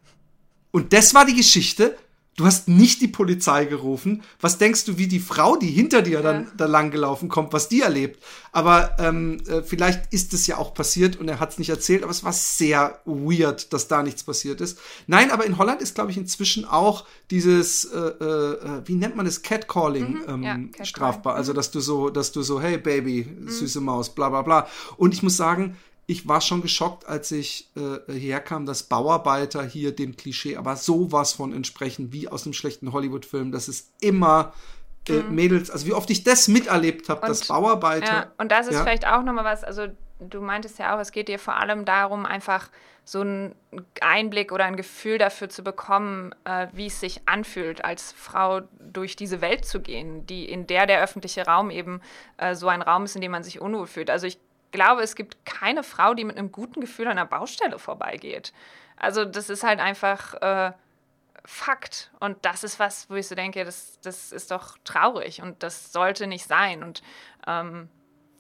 und das war die Geschichte, Du hast nicht die Polizei gerufen. Was denkst du, wie die Frau, die hinter dir ja. dann da lang gelaufen kommt, was die erlebt? Aber ähm, äh, vielleicht ist es ja auch passiert und er hat es nicht erzählt, aber es war sehr weird, dass da nichts passiert ist. Nein, aber in Holland ist, glaube ich, inzwischen auch dieses, äh, äh, wie nennt man das, Catcalling mhm, ähm, ja, Catcalling. strafbar. Also, mhm. dass du so, dass du so, hey Baby, mhm. süße Maus, bla bla bla. Und ich muss sagen, ich war schon geschockt, als ich äh, hierher kam, dass Bauarbeiter hier dem Klischee aber sowas von entsprechen wie aus einem schlechten Hollywood-Film. Das ist immer äh, mhm. Mädels, also wie oft ich das miterlebt habe, dass Bauarbeiter. Ja, und das ist ja. vielleicht auch nochmal was, also du meintest ja auch, es geht dir vor allem darum, einfach so einen Einblick oder ein Gefühl dafür zu bekommen, äh, wie es sich anfühlt, als Frau durch diese Welt zu gehen, die in der der öffentliche Raum eben äh, so ein Raum ist, in dem man sich unwohl fühlt. Also ich glaube, es gibt keine Frau, die mit einem guten Gefühl an einer Baustelle vorbeigeht. Also das ist halt einfach äh, Fakt. Und das ist was, wo ich so denke, das, das ist doch traurig und das sollte nicht sein. Und ähm,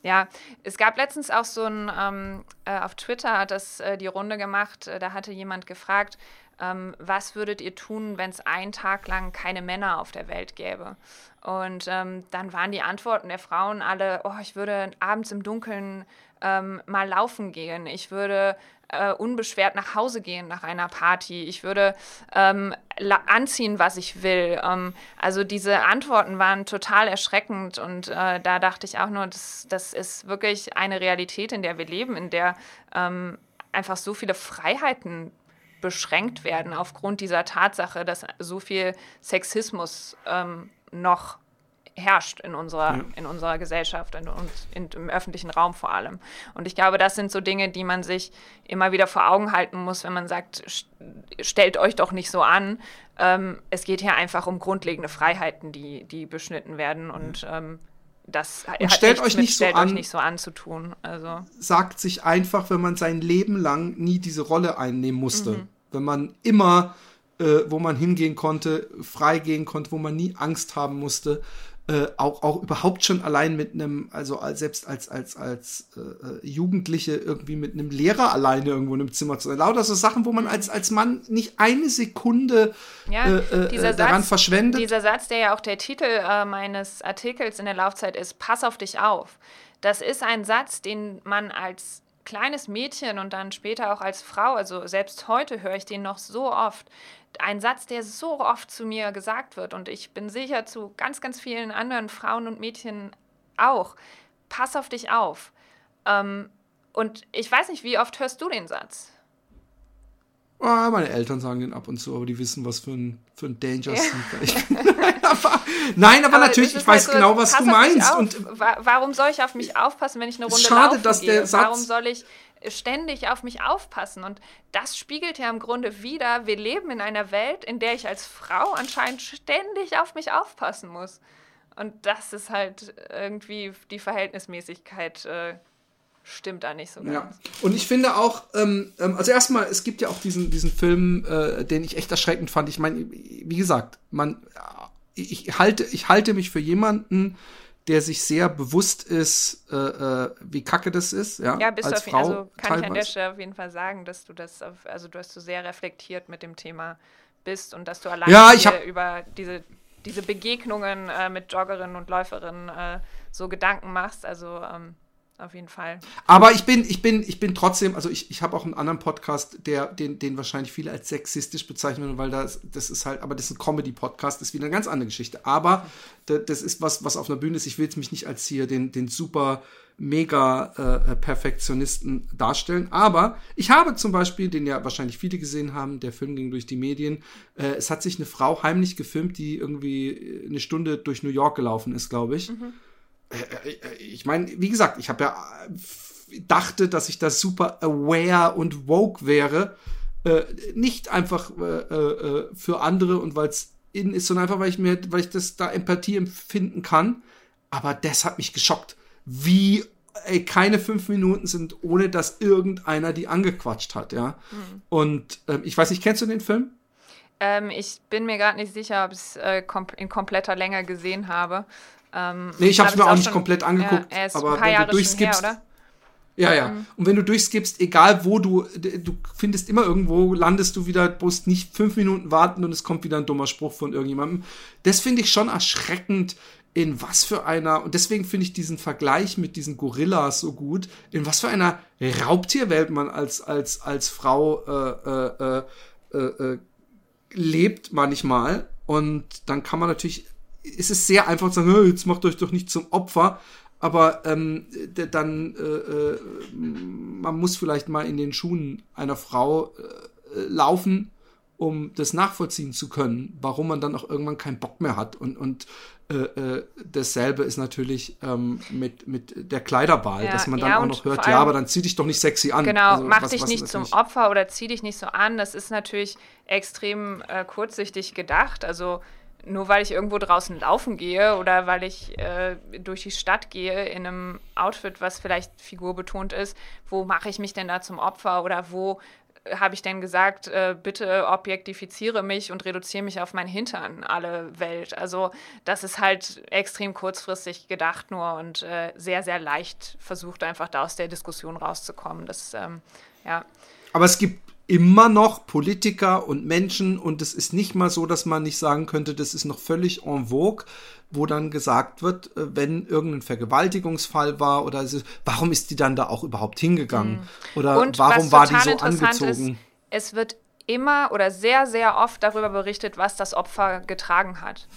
ja, es gab letztens auch so ein, ähm, äh, auf Twitter hat das äh, die Runde gemacht, äh, da hatte jemand gefragt, ähm, was würdet ihr tun, wenn es einen Tag lang keine Männer auf der Welt gäbe? Und ähm, dann waren die Antworten der Frauen alle, oh, ich würde abends im Dunkeln ähm, mal laufen gehen. Ich würde äh, unbeschwert nach Hause gehen nach einer Party. Ich würde ähm, anziehen, was ich will. Ähm, also diese Antworten waren total erschreckend und äh, da dachte ich auch nur, das, das ist wirklich eine Realität, in der wir leben, in der ähm, einfach so viele Freiheiten beschränkt werden aufgrund dieser Tatsache, dass so viel Sexismus ähm, noch herrscht in unserer, ja. in unserer Gesellschaft und in, im öffentlichen Raum vor allem. Und ich glaube, das sind so Dinge, die man sich immer wieder vor Augen halten muss, wenn man sagt, stellt euch doch nicht so an. Ähm, es geht hier einfach um grundlegende Freiheiten, die, die beschnitten werden und ähm, das und stellt euch nicht stellt so an, euch nicht so an zu tun. Also. Sagt sich einfach, wenn man sein Leben lang nie diese Rolle einnehmen musste. Mhm. Wenn man immer, äh, wo man hingehen konnte, frei gehen konnte, wo man nie Angst haben musste, äh, auch, auch überhaupt schon allein mit einem, also als, selbst als, als, als äh, äh, Jugendliche irgendwie mit einem Lehrer alleine irgendwo in einem Zimmer zu sein. Lauter so Sachen, wo man als, als Mann nicht eine Sekunde ja, äh, äh daran Satz, verschwendet. Dieser Satz, der ja auch der Titel äh, meines Artikels in der Laufzeit ist, pass auf dich auf. Das ist ein Satz, den man als kleines Mädchen und dann später auch als Frau, also selbst heute höre ich den noch so oft, ein Satz, der so oft zu mir gesagt wird und ich bin sicher zu ganz, ganz vielen anderen Frauen und Mädchen auch. Pass auf dich auf. Ähm, und ich weiß nicht, wie oft hörst du den Satz? Oh, meine Eltern sagen den ab und zu, aber die wissen, was für ein, für ein Danger ja. ich bin. Nein, aber, aber natürlich, ich weiß halt so, genau, was du meinst. Und warum soll ich auf mich aufpassen, wenn ich eine Runde schade, laufen dass gehe? Der Satz warum soll ich ständig auf mich aufpassen. Und das spiegelt ja im Grunde wieder, wir leben in einer Welt, in der ich als Frau anscheinend ständig auf mich aufpassen muss. Und das ist halt irgendwie die Verhältnismäßigkeit. Äh, stimmt da nicht so ganz. Ja. Und ich finde auch, ähm, ähm, also erstmal, es gibt ja auch diesen, diesen Film, äh, den ich echt erschreckend fand. Ich meine, wie gesagt, man, ich halte, ich halte mich für jemanden, der sich sehr bewusst ist, äh, äh, wie kacke das ist. Ja, ja bist als du auf, Frau also kann teilweise. ich an der Stelle auf jeden Fall sagen, dass du das, auf, also du hast so sehr reflektiert mit dem Thema bist und dass du allein ja, über diese, diese Begegnungen äh, mit Joggerinnen und Läuferinnen äh, so Gedanken machst. Also ähm, auf jeden Fall. Aber ich bin, ich bin, ich bin trotzdem, also ich, ich habe auch einen anderen Podcast, der, den, den wahrscheinlich viele als sexistisch bezeichnen, weil das, das ist halt, aber das ist ein Comedy-Podcast, das ist wieder eine ganz andere Geschichte. Aber das ist was, was auf einer Bühne ist. Ich will jetzt mich nicht als hier den, den super mega äh, Perfektionisten darstellen. Aber ich habe zum Beispiel, den ja wahrscheinlich viele gesehen haben, der Film ging durch die Medien. Äh, es hat sich eine Frau heimlich gefilmt, die irgendwie eine Stunde durch New York gelaufen ist, glaube ich. Mhm ich meine, wie gesagt, ich habe ja dachte, dass ich da super aware und woke wäre. Äh, nicht einfach äh, äh, für andere und weil es in ist, sondern einfach, weil ich mir, weil ich das da Empathie empfinden kann. Aber das hat mich geschockt. Wie ey, keine fünf Minuten sind, ohne dass irgendeiner die angequatscht hat, ja. Mhm. Und ähm, ich weiß nicht, kennst du den Film? Ähm, ich bin mir gerade nicht sicher, ob ich es äh, kom in kompletter Länge gesehen habe. Ähm, nee, ich habe es mir auch nicht schon, komplett angeguckt, ja, aber wenn du durchskippst, her, Ja, ja. Mhm. Und wenn du durchskippst, egal wo du, du findest immer irgendwo, landest du wieder, musst nicht fünf Minuten warten und es kommt wieder ein dummer Spruch von irgendjemandem. Das finde ich schon erschreckend, in was für einer, und deswegen finde ich diesen Vergleich mit diesen Gorillas so gut, in was für einer Raubtierwelt man als, als, als Frau äh, äh, äh, äh, lebt manchmal. Und dann kann man natürlich ist es sehr einfach zu sagen, jetzt macht euch doch nicht zum Opfer. Aber ähm, dann, äh, äh, man muss vielleicht mal in den Schuhen einer Frau äh, laufen, um das nachvollziehen zu können, warum man dann auch irgendwann keinen Bock mehr hat. Und, und äh, äh, dasselbe ist natürlich ähm, mit, mit der Kleiderwahl, ja, dass man dann ja, auch noch hört, ja, aber dann zieh dich doch nicht sexy an. Genau, also, mach was, dich was nicht zum Opfer oder zieh dich nicht so an. Das ist natürlich extrem äh, kurzsichtig gedacht. Also nur weil ich irgendwo draußen laufen gehe oder weil ich äh, durch die Stadt gehe in einem Outfit, was vielleicht figurbetont ist, wo mache ich mich denn da zum Opfer oder wo äh, habe ich denn gesagt, äh, bitte objektifiziere mich und reduziere mich auf mein Hintern, alle Welt. Also das ist halt extrem kurzfristig gedacht nur und äh, sehr, sehr leicht versucht einfach da aus der Diskussion rauszukommen. Das, ähm, ja. Aber es gibt immer noch Politiker und Menschen und es ist nicht mal so, dass man nicht sagen könnte, das ist noch völlig en vogue, wo dann gesagt wird, äh, wenn irgendein Vergewaltigungsfall war oder ist, warum ist die dann da auch überhaupt hingegangen? Mhm. Oder und warum war die so angezogen? Ist, es wird immer oder sehr, sehr oft darüber berichtet, was das Opfer getragen hat.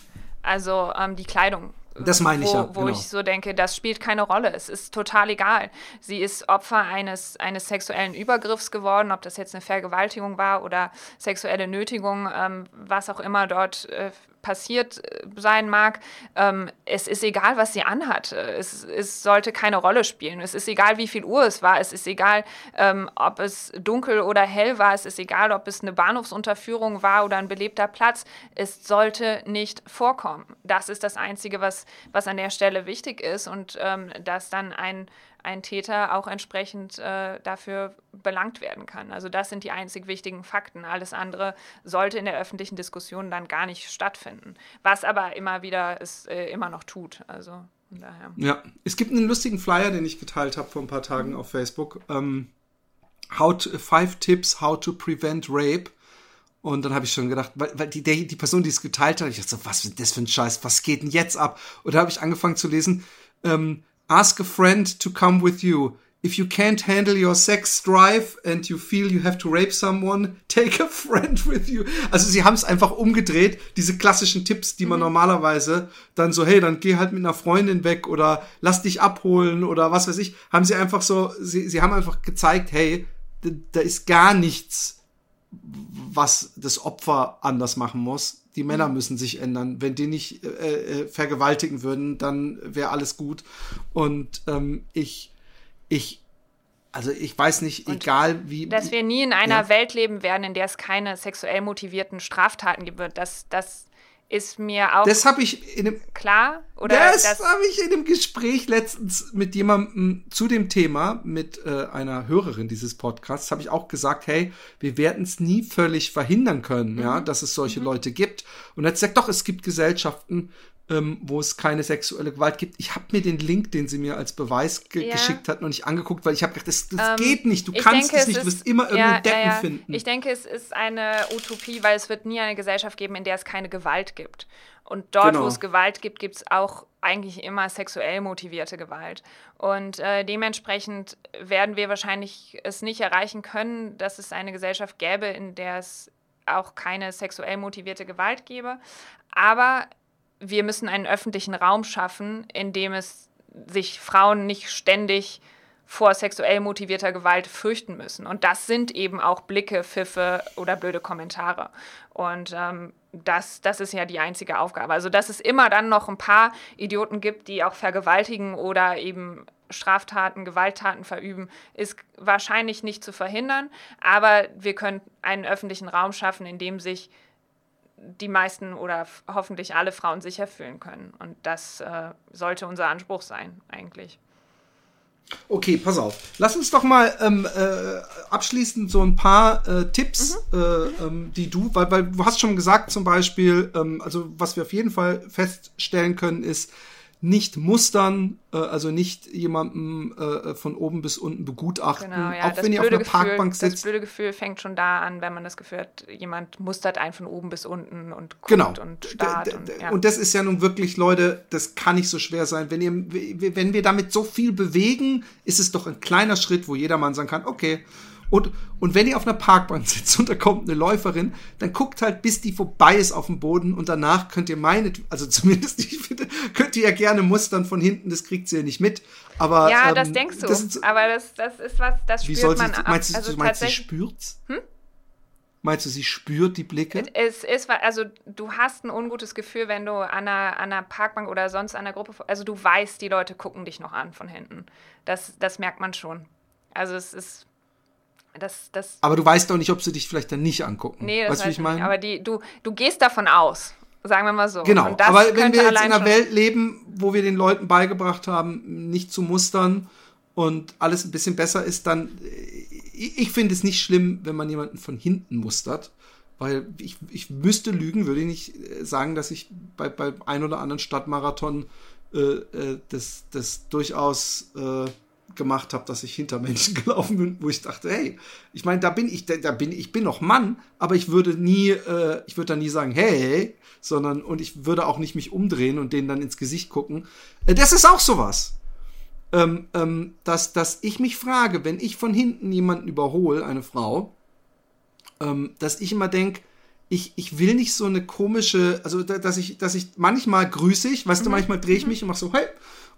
Also ähm, die Kleidung. Das meine ich wo, ja. Wo genau. ich so denke, das spielt keine Rolle. Es ist total egal. Sie ist Opfer eines, eines sexuellen Übergriffs geworden, ob das jetzt eine Vergewaltigung war oder sexuelle Nötigung, ähm, was auch immer dort äh, passiert äh, sein mag, ähm, es ist egal, was sie anhat. Es, es, sollte keine Rolle spielen. Es ist egal, wie viel Uhr es war. Es ist egal, ähm, ob es dunkel oder hell war. Es ist egal, ob es eine Bahnhofsunterführung war oder ein belebter Platz. Es sollte nicht vorkommen. Das ist das Einzige, was, was an der Stelle wichtig ist und ähm, dass dann ein ein Täter auch entsprechend äh, dafür belangt werden kann. Also das sind die einzig wichtigen Fakten. Alles andere sollte in der öffentlichen Diskussion dann gar nicht stattfinden. Was aber immer wieder es äh, immer noch tut. Also daher. Ja, es gibt einen lustigen Flyer, den ich geteilt habe vor ein paar Tagen auf Facebook. Ähm, how to, five Tips How to Prevent Rape. Und dann habe ich schon gedacht, weil, weil die, die Person, die es geteilt hat, ich dachte so, was ist das für ein Scheiß, was geht denn jetzt ab? Und da habe ich angefangen zu lesen, ähm, Ask a friend to come with you. If you can't handle your sex drive and you feel you have to rape someone, take a friend with you. Also sie haben es einfach umgedreht, diese klassischen Tipps, die man mhm. normalerweise dann so, hey, dann geh halt mit einer Freundin weg oder lass dich abholen oder was weiß ich, haben sie einfach so, sie, sie haben einfach gezeigt, hey, da ist gar nichts, was das Opfer anders machen muss die Männer mhm. müssen sich ändern. Wenn die nicht äh, äh, vergewaltigen würden, dann wäre alles gut. Und ähm, ich, ich, also ich weiß nicht, Und egal wie. Dass wir nie in einer ja. Welt leben werden, in der es keine sexuell motivierten Straftaten gibt, das, das ist mir auch das ich in einem, klar. Oder das, das habe ich in einem Gespräch letztens mit jemandem zu dem Thema, mit äh, einer Hörerin dieses Podcasts, habe ich auch gesagt, hey, wir werden es nie völlig verhindern können, mhm. ja, dass es solche mhm. Leute gibt. Und er hat gesagt, doch, es gibt Gesellschaften, ähm, wo es keine sexuelle Gewalt gibt. Ich habe mir den Link, den sie mir als Beweis ge ja. geschickt hat, noch nicht angeguckt, weil ich habe gedacht, das, das ähm, geht nicht. Du kannst denke, es nicht. du wirst immer irgendeinen ja, Deppen ja, finden. Ich denke, es ist eine Utopie, weil es wird nie eine Gesellschaft geben, in der es keine Gewalt gibt. Und dort, genau. wo es Gewalt gibt, gibt es auch eigentlich immer sexuell motivierte Gewalt. Und äh, dementsprechend werden wir wahrscheinlich es nicht erreichen können, dass es eine Gesellschaft gäbe, in der es auch keine sexuell motivierte Gewalt gäbe. Aber wir müssen einen öffentlichen Raum schaffen, in dem es sich Frauen nicht ständig vor sexuell motivierter Gewalt fürchten müssen. Und das sind eben auch Blicke, Pfiffe oder blöde Kommentare. Und ähm, das, das ist ja die einzige Aufgabe. Also, dass es immer dann noch ein paar Idioten gibt, die auch vergewaltigen oder eben Straftaten, Gewalttaten verüben, ist wahrscheinlich nicht zu verhindern. Aber wir können einen öffentlichen Raum schaffen, in dem sich die meisten oder hoffentlich alle Frauen sicher fühlen können. Und das äh, sollte unser Anspruch sein, eigentlich. Okay, pass auf. Lass uns doch mal ähm, äh, abschließend so ein paar äh, Tipps, mhm. äh, ähm, die du, weil, weil du hast schon gesagt zum Beispiel, ähm, also was wir auf jeden Fall feststellen können, ist, nicht mustern, äh, also nicht jemanden äh, von oben bis unten begutachten, genau, ja, auch wenn ihr auf einer Gefühl, Parkbank sitzt. Das blöde Gefühl fängt schon da an, wenn man das Gefühl hat, jemand mustert einen von oben bis unten und guckt genau. und starrt. Und, ja. und das ist ja nun wirklich, Leute, das kann nicht so schwer sein. Wenn, ihr, wenn wir damit so viel bewegen, ist es doch ein kleiner Schritt, wo jedermann sagen kann, okay, und, und wenn ihr auf einer Parkbank sitzt und da kommt eine Läuferin, dann guckt halt, bis die vorbei ist auf dem Boden und danach könnt ihr meine, also zumindest, ich finde, könnt ihr ja gerne mustern von hinten, das kriegt sie ja nicht mit. Aber, ja, ähm, das denkst du. Das ist, aber das, das ist was, das spürt wie soll sie, man Meinst du, also meinst, sie spürt's? Hm? Meinst du, sie spürt die Blicke? Es ist, also du hast ein ungutes Gefühl, wenn du an einer, an einer Parkbank oder sonst an einer Gruppe, also du weißt, die Leute gucken dich noch an von hinten. Das, das merkt man schon. Also es ist das, das aber du weißt doch nicht, ob sie dich vielleicht dann nicht angucken. Nee, das weißt, weiß ich meine? Aber die, du, du gehst davon aus, sagen wir mal so. Genau, aber wenn wir jetzt in einer Welt leben, wo wir den Leuten beigebracht haben, nicht zu mustern und alles ein bisschen besser ist, dann, ich, ich finde es nicht schlimm, wenn man jemanden von hinten mustert. Weil ich, ich müsste lügen, würde ich nicht äh, sagen, dass ich bei, bei ein oder anderen Stadtmarathon äh, äh, das, das durchaus äh, gemacht habe, dass ich hinter Menschen gelaufen bin, wo ich dachte, hey, ich meine, da bin ich, da bin ich bin noch Mann, aber ich würde nie, äh, ich würde da nie sagen, hey, sondern und ich würde auch nicht mich umdrehen und denen dann ins Gesicht gucken. Äh, das ist auch sowas. Ähm, ähm, dass, dass ich mich frage, wenn ich von hinten jemanden überhole, eine Frau, ähm, dass ich immer denke, ich, ich will nicht so eine komische, also dass ich, dass ich manchmal grüße ich, weißt mhm. du, manchmal drehe ich mich und mache so, hey,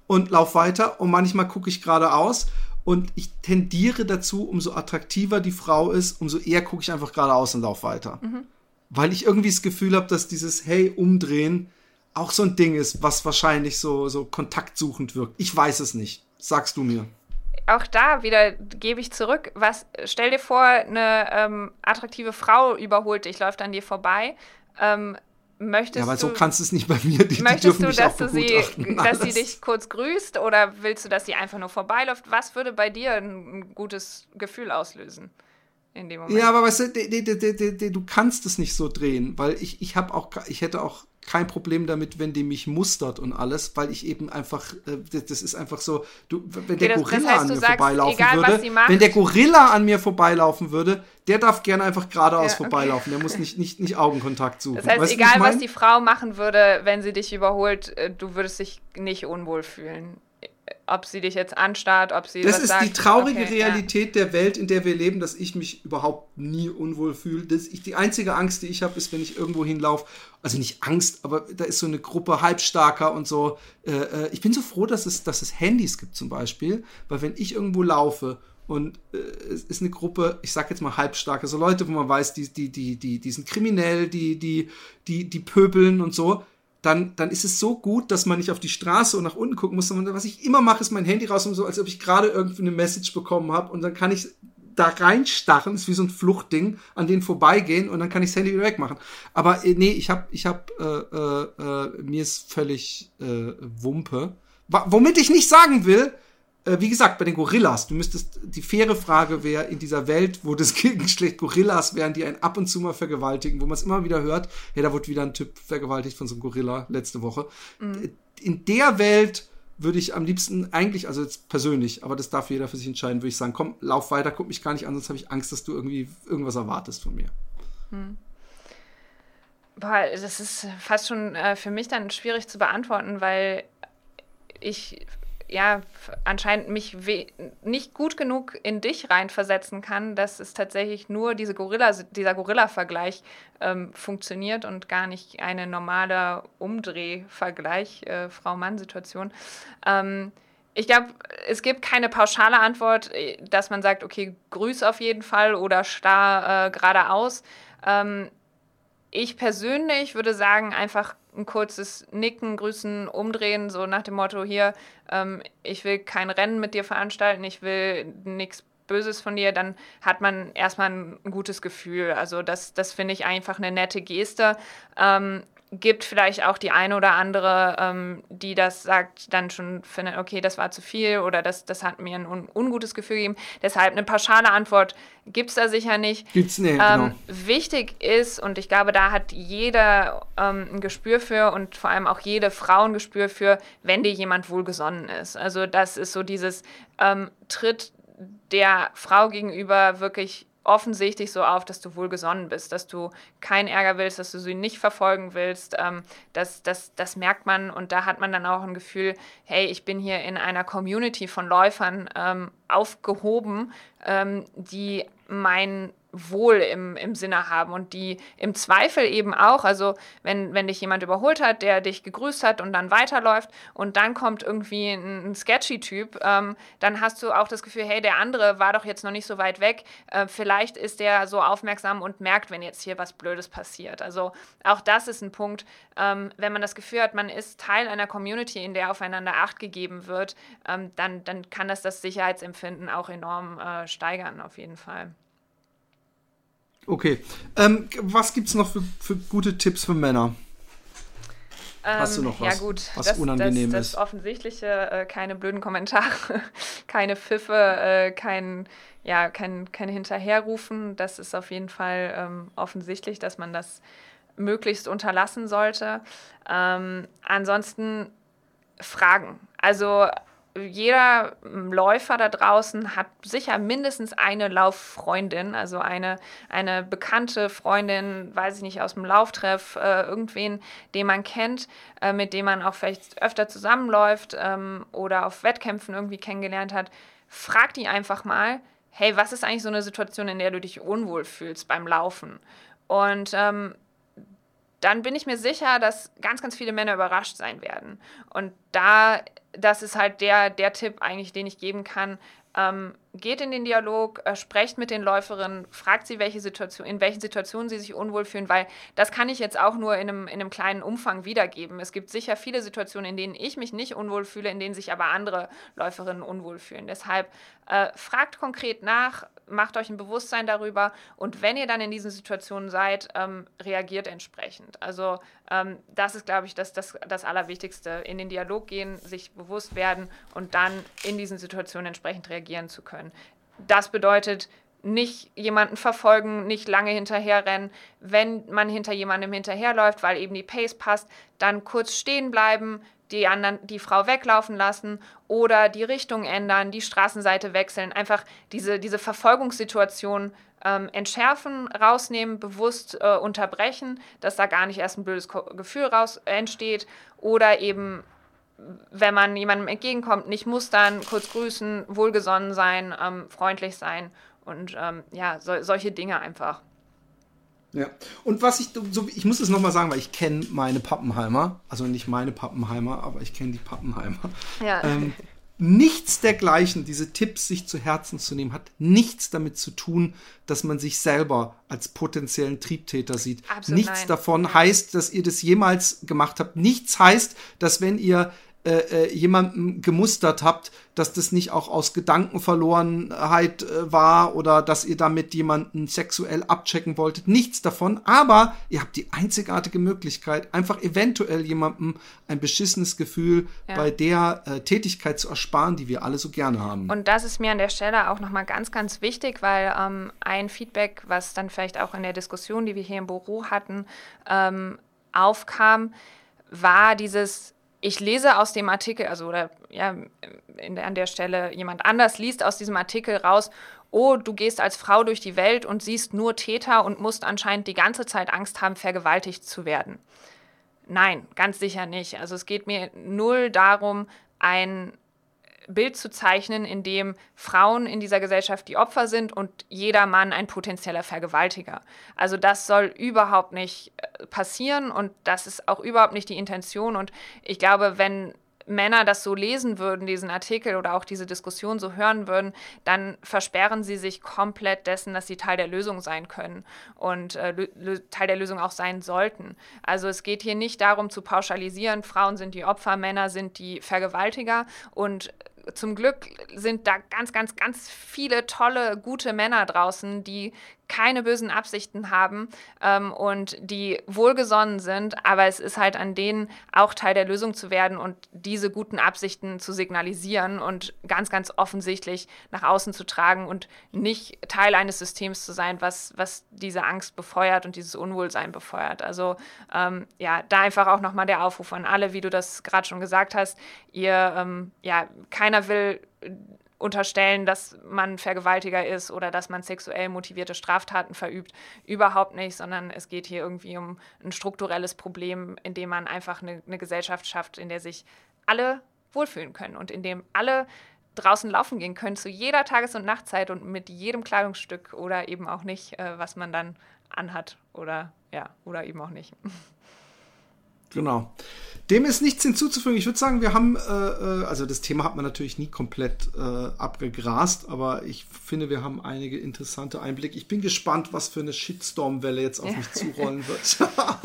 und lauf weiter und manchmal gucke ich geradeaus und ich tendiere dazu, umso attraktiver die Frau ist, umso eher gucke ich einfach geradeaus und lauf weiter. Mhm. Weil ich irgendwie das Gefühl habe, dass dieses Hey, umdrehen auch so ein Ding ist, was wahrscheinlich so, so kontaktsuchend wirkt. Ich weiß es nicht. Sagst du mir auch da wieder gebe ich zurück. Was, stell dir vor, eine ähm, attraktive Frau überholt dich, läuft an dir vorbei. Ähm, möchtest ja, aber so kannst du es nicht bei mir. Die, möchtest die du, dass, du sie, dass sie dich kurz grüßt oder willst du, dass sie einfach nur vorbeiläuft? Was würde bei dir ein gutes Gefühl auslösen? In dem Moment? Ja, aber weißt du, du kannst es nicht so drehen, weil ich, ich habe auch, ich hätte auch kein Problem damit, wenn die mich mustert und alles, weil ich eben einfach, äh, das ist einfach so, du, wenn der das, Gorilla das heißt, an mir sagst, vorbeilaufen egal, würde, wenn der Gorilla an mir vorbeilaufen würde, der darf gerne einfach geradeaus ja, okay. vorbeilaufen, der muss nicht, nicht, nicht Augenkontakt suchen. Das heißt, weißt, egal was die Frau machen würde, wenn sie dich überholt, äh, du würdest dich nicht unwohl fühlen ob sie dich jetzt anstarrt, ob sie. Das ist sagt. die traurige okay, Realität ja. der Welt, in der wir leben, dass ich mich überhaupt nie unwohl fühle. Das ich, die einzige Angst, die ich habe, ist, wenn ich irgendwo hinlaufe. Also nicht Angst, aber da ist so eine Gruppe Halbstarker und so. Äh, äh, ich bin so froh, dass es, dass es Handys gibt zum Beispiel, weil wenn ich irgendwo laufe und äh, es ist eine Gruppe, ich sag jetzt mal halbstarke, so Leute, wo man weiß, die, die, die, die, die sind kriminell, die, die, die, die pöbeln und so dann, dann ist es so gut, dass man nicht auf die Straße und nach unten gucken muss, sondern was ich immer mache, ist mein Handy raus und so, als ob ich gerade irgendwie eine Message bekommen habe und dann kann ich da reinstachen, ist wie so ein Fluchtding, an denen vorbeigehen und dann kann ich das Handy wieder wegmachen. Aber äh, nee, ich hab, ich hab, äh, äh, äh, mir ist völlig äh, Wumpe. Womit ich nicht sagen will, äh, wie gesagt, bei den Gorillas, du müsstest, die faire Frage wäre, in dieser Welt, wo das Gegengeschlecht Gorillas wären, die einen ab und zu mal vergewaltigen, wo man es immer wieder hört, hey, da wurde wieder ein Typ vergewaltigt von so einem Gorilla letzte Woche. Mhm. In der Welt würde ich am liebsten eigentlich, also jetzt persönlich, aber das darf jeder für sich entscheiden, würde ich sagen, komm, lauf weiter, guck mich gar nicht an, sonst habe ich Angst, dass du irgendwie irgendwas erwartest von mir. Hm. Boah, das ist fast schon äh, für mich dann schwierig zu beantworten, weil ich ja, anscheinend mich nicht gut genug in dich reinversetzen kann, dass es tatsächlich nur diese Gorilla, dieser Gorilla-Vergleich ähm, funktioniert und gar nicht eine normale Umdrehvergleich, äh, Frau-Mann-Situation. Ähm, ich glaube, es gibt keine pauschale Antwort, äh, dass man sagt, okay, grüß auf jeden Fall oder starr äh, geradeaus. Ähm, ich persönlich würde sagen, einfach ein kurzes Nicken, Grüßen, Umdrehen, so nach dem Motto hier, ähm, ich will kein Rennen mit dir veranstalten, ich will nichts Böses von dir, dann hat man erstmal ein gutes Gefühl. Also das, das finde ich einfach eine nette Geste. Ähm, gibt vielleicht auch die eine oder andere, ähm, die das sagt, dann schon findet, okay, das war zu viel oder das, das hat mir ein un ungutes Gefühl gegeben. Deshalb eine pauschale Antwort gibt es da sicher nicht. Gibt's nicht, ähm, genau. Wichtig ist, und ich glaube, da hat jeder ähm, ein Gespür für und vor allem auch jede Frau ein Gespür für, wenn dir jemand wohlgesonnen ist. Also das ist so dieses ähm, Tritt der Frau gegenüber wirklich offensichtlich so auf, dass du wohlgesonnen bist, dass du keinen Ärger willst, dass du sie nicht verfolgen willst. Ähm, das, das, das merkt man und da hat man dann auch ein Gefühl, hey, ich bin hier in einer Community von Läufern ähm, aufgehoben, ähm, die mein Wohl im, im Sinne haben und die im Zweifel eben auch, also wenn, wenn dich jemand überholt hat, der dich gegrüßt hat und dann weiterläuft und dann kommt irgendwie ein, ein sketchy Typ, ähm, dann hast du auch das Gefühl, hey, der andere war doch jetzt noch nicht so weit weg, äh, vielleicht ist der so aufmerksam und merkt, wenn jetzt hier was Blödes passiert. Also auch das ist ein Punkt, ähm, wenn man das Gefühl hat, man ist Teil einer Community, in der aufeinander Acht gegeben wird, ähm, dann, dann kann das das Sicherheitsempfinden auch enorm äh, steigern, auf jeden Fall. Okay. Ähm, was gibt's noch für, für gute Tipps für Männer? Hast du noch was, ja gut, was das, unangenehm das, das ist? Das Offensichtliche, äh, keine blöden Kommentare, keine Pfiffe, äh, kein, ja, kein, kein Hinterherrufen. Das ist auf jeden Fall ähm, offensichtlich, dass man das möglichst unterlassen sollte. Ähm, ansonsten Fragen. Also jeder Läufer da draußen hat sicher mindestens eine Lauffreundin, also eine, eine bekannte Freundin, weiß ich nicht, aus dem Lauftreff, äh, irgendwen, den man kennt, äh, mit dem man auch vielleicht öfter zusammenläuft ähm, oder auf Wettkämpfen irgendwie kennengelernt hat. Frag die einfach mal, hey, was ist eigentlich so eine Situation, in der du dich unwohl fühlst beim Laufen? Und ähm, dann bin ich mir sicher, dass ganz, ganz viele Männer überrascht sein werden. Und da, das ist halt der, der Tipp eigentlich, den ich geben kann. Ähm, geht in den Dialog, äh, sprecht mit den Läuferinnen, fragt sie, welche Situation, in welchen Situationen sie sich unwohl fühlen, weil das kann ich jetzt auch nur in einem, in einem kleinen Umfang wiedergeben. Es gibt sicher viele Situationen, in denen ich mich nicht unwohl fühle, in denen sich aber andere Läuferinnen unwohl fühlen. Deshalb äh, fragt konkret nach, macht euch ein Bewusstsein darüber und wenn ihr dann in diesen Situationen seid, ähm, reagiert entsprechend. Also ähm, das ist, glaube ich, das, das, das Allerwichtigste. In den Dialog gehen, sich bewusst werden und dann in diesen Situationen entsprechend reagieren zu können. Das bedeutet, nicht jemanden verfolgen, nicht lange hinterherrennen. Wenn man hinter jemandem hinterherläuft, weil eben die Pace passt, dann kurz stehen bleiben, die, anderen, die Frau weglaufen lassen oder die Richtung ändern, die Straßenseite wechseln, einfach diese, diese Verfolgungssituation ähm, entschärfen, rausnehmen, bewusst äh, unterbrechen, dass da gar nicht erst ein blödes Gefühl raus entsteht oder eben wenn man jemandem entgegenkommt, nicht mustern, kurz grüßen, wohlgesonnen sein, ähm, freundlich sein und ähm, ja, so, solche Dinge einfach. Ja. Und was ich, so, ich muss es nochmal sagen, weil ich kenne meine Pappenheimer, also nicht meine Pappenheimer, aber ich kenne die Pappenheimer. Ja. Ähm, nichts dergleichen, diese Tipps sich zu Herzen zu nehmen, hat nichts damit zu tun, dass man sich selber als potenziellen Triebtäter sieht. Absolut nichts nein. davon heißt, dass ihr das jemals gemacht habt. Nichts heißt, dass wenn ihr äh, äh, jemanden gemustert habt, dass das nicht auch aus Gedankenverlorenheit äh, war oder dass ihr damit jemanden sexuell abchecken wolltet. Nichts davon. Aber ihr habt die einzigartige Möglichkeit, einfach eventuell jemandem ein beschissenes Gefühl ja. bei der äh, Tätigkeit zu ersparen, die wir alle so gerne haben. Und das ist mir an der Stelle auch nochmal ganz, ganz wichtig, weil ähm, ein Feedback, was dann vielleicht auch in der Diskussion, die wir hier im Büro hatten, ähm, aufkam, war dieses ich lese aus dem Artikel, also oder ja, in, an der Stelle jemand anders liest aus diesem Artikel raus, oh, du gehst als Frau durch die Welt und siehst nur Täter und musst anscheinend die ganze Zeit Angst haben, vergewaltigt zu werden. Nein, ganz sicher nicht. Also es geht mir null darum, ein Bild zu zeichnen, in dem Frauen in dieser Gesellschaft die Opfer sind und jeder Mann ein potenzieller Vergewaltiger. Also das soll überhaupt nicht äh, passieren und das ist auch überhaupt nicht die Intention. Und ich glaube, wenn Männer das so lesen würden, diesen Artikel oder auch diese Diskussion so hören würden, dann versperren sie sich komplett dessen, dass sie Teil der Lösung sein können und äh, Teil der Lösung auch sein sollten. Also es geht hier nicht darum zu pauschalisieren, Frauen sind die Opfer, Männer sind die Vergewaltiger und zum Glück sind da ganz, ganz, ganz viele tolle, gute Männer draußen, die keine bösen Absichten haben ähm, und die wohlgesonnen sind, aber es ist halt an denen auch Teil der Lösung zu werden und diese guten Absichten zu signalisieren und ganz, ganz offensichtlich nach außen zu tragen und nicht Teil eines Systems zu sein, was, was diese Angst befeuert und dieses Unwohlsein befeuert. Also ähm, ja, da einfach auch nochmal der Aufruf an alle, wie du das gerade schon gesagt hast. Ihr, ähm, ja, keiner will unterstellen, dass man Vergewaltiger ist oder dass man sexuell motivierte Straftaten verübt. Überhaupt nicht, sondern es geht hier irgendwie um ein strukturelles Problem, in dem man einfach eine, eine Gesellschaft schafft, in der sich alle wohlfühlen können und in dem alle draußen laufen gehen können zu jeder Tages- und Nachtzeit und mit jedem Kleidungsstück oder eben auch nicht, äh, was man dann anhat oder ja, oder eben auch nicht. Genau. Dem ist nichts hinzuzufügen. Ich würde sagen, wir haben, äh, äh, also das Thema hat man natürlich nie komplett äh, abgegrast, aber ich finde, wir haben einige interessante Einblicke. Ich bin gespannt, was für eine Shitstorm-Welle jetzt auf mich zurollen wird.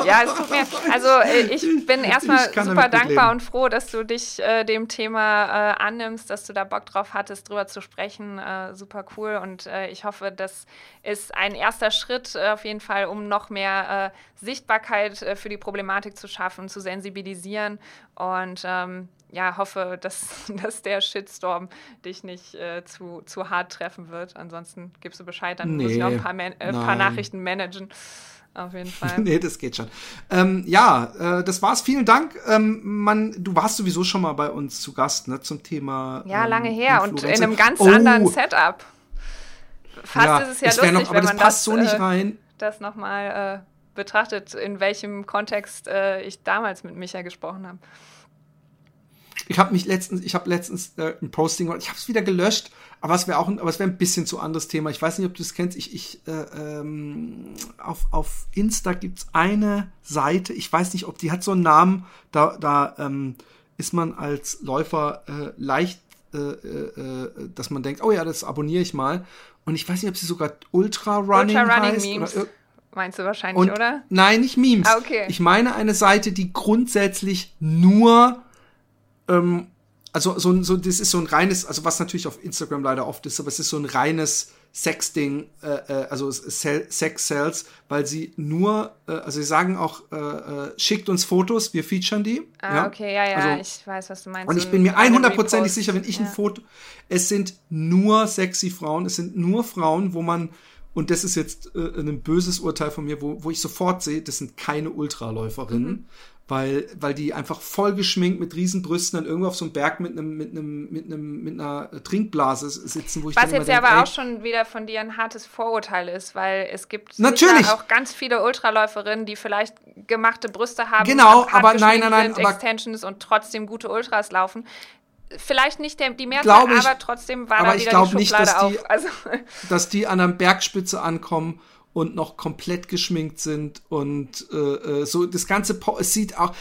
ja, es tut mir, also äh, ich bin erstmal super dankbar und froh, dass du dich äh, dem Thema äh, annimmst, dass du da Bock drauf hattest, drüber zu sprechen. super cool und ich hoffe, das ist ein erster Schritt auf jeden Fall, um noch mehr Sichtbarkeit für die Problematik zu schaffen, zu sensibilisieren. Und ähm, ja, hoffe, dass, dass der Shitstorm dich nicht äh, zu, zu hart treffen wird. Ansonsten gibst du Bescheid, dann nee, muss ich noch ein paar, Man äh, paar Nachrichten managen. Auf jeden Fall. nee, das geht schon. Ähm, ja, äh, das war's. Vielen Dank. Ähm, man, du warst sowieso schon mal bei uns zu Gast, ne, zum Thema. Ja, ähm, lange her und in einem ganz oh. anderen Setup. Fast ja, ist es ja lustig, noch, aber wenn das man passt das, so nicht äh, rein. das nochmal äh, betrachtet, in welchem Kontext äh, ich damals mit Micha gesprochen habe. Ich habe mich letztens, ich habe letztens äh, ein Posting, ich habe es wieder gelöscht, aber es wäre auch, ein, aber es wäre ein bisschen zu anderes Thema. Ich weiß nicht, ob du es kennst. Ich, ich äh, ähm, auf auf Insta gibt's eine Seite. Ich weiß nicht, ob die hat so einen Namen. Da da ähm, ist man als Läufer äh, leicht, äh, äh, äh dass man denkt, oh ja, das abonniere ich mal. Und ich weiß nicht, ob sie sogar Ultra Running, Ultra Running heißt Memes. oder Meinst du wahrscheinlich, und, oder? Nein, nicht Memes. Ah, okay. Ich meine eine Seite, die grundsätzlich nur ähm, also so, so, das ist so ein reines, also was natürlich auf Instagram leider oft ist, aber es ist so ein reines Sexding, äh, äh, also Sex-Cells, weil sie nur, äh, also sie sagen auch, äh, äh, schickt uns Fotos, wir featuren die. Ah, ja? okay, ja, ja, also, ich weiß, was du meinst. Und ich bin mir 100%ig sicher, wenn ich ja. ein Foto, es sind nur sexy Frauen, es sind nur Frauen, wo man, und das ist jetzt äh, ein böses Urteil von mir, wo, wo ich sofort sehe, das sind keine Ultraläuferinnen, mhm weil, weil die einfach voll geschminkt mit Riesenbrüsten dann irgendwo auf so einem Berg mit einem, mit einem, mit einem, mit einer Trinkblase sitzen, wo ich Was jetzt ja aber ey, auch schon wieder von dir ein hartes Vorurteil ist, weil es gibt natürlich auch ganz viele Ultraläuferinnen, die vielleicht gemachte Brüste haben, genau, aber nein, nein, nein, sind, aber Extensions und trotzdem gute Ultras laufen. Vielleicht nicht der, die Mehrzahl, ich, aber trotzdem war aber da wieder die Schublade nicht, dass die, auf. Also dass die an einer Bergspitze ankommen und noch komplett geschminkt sind und äh, äh so das ganze po es sieht auch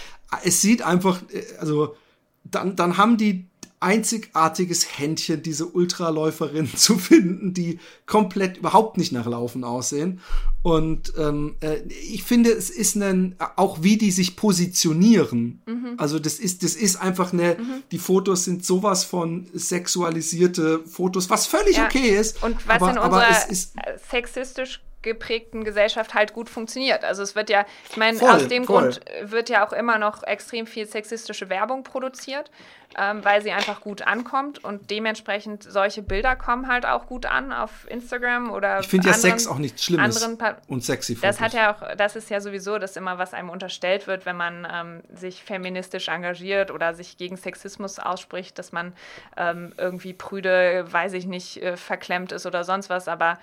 es sieht einfach äh, also dann dann haben die einzigartiges Händchen, diese Ultraläuferin zu finden, die komplett überhaupt nicht nach Laufen aussehen. Und ähm, äh, ich finde, es ist ein, auch wie die sich positionieren. Mhm. Also das ist, das ist einfach eine, mhm. die Fotos sind sowas von sexualisierte Fotos, was völlig ja. okay ist. Und was aber, in unserer sexistisch geprägten Gesellschaft halt gut funktioniert. Also es wird ja, ich meine, aus dem voll. Grund wird ja auch immer noch extrem viel sexistische Werbung produziert, ähm, weil sie einfach gut ankommt und dementsprechend solche Bilder kommen halt auch gut an auf Instagram oder Ich finde ja Sex auch nichts Schlimmes und sexy. Fotos. Das hat ja auch, das ist ja sowieso das immer, was einem unterstellt wird, wenn man ähm, sich feministisch engagiert oder sich gegen Sexismus ausspricht, dass man ähm, irgendwie prüde, weiß ich nicht, äh, verklemmt ist oder sonst was. Aber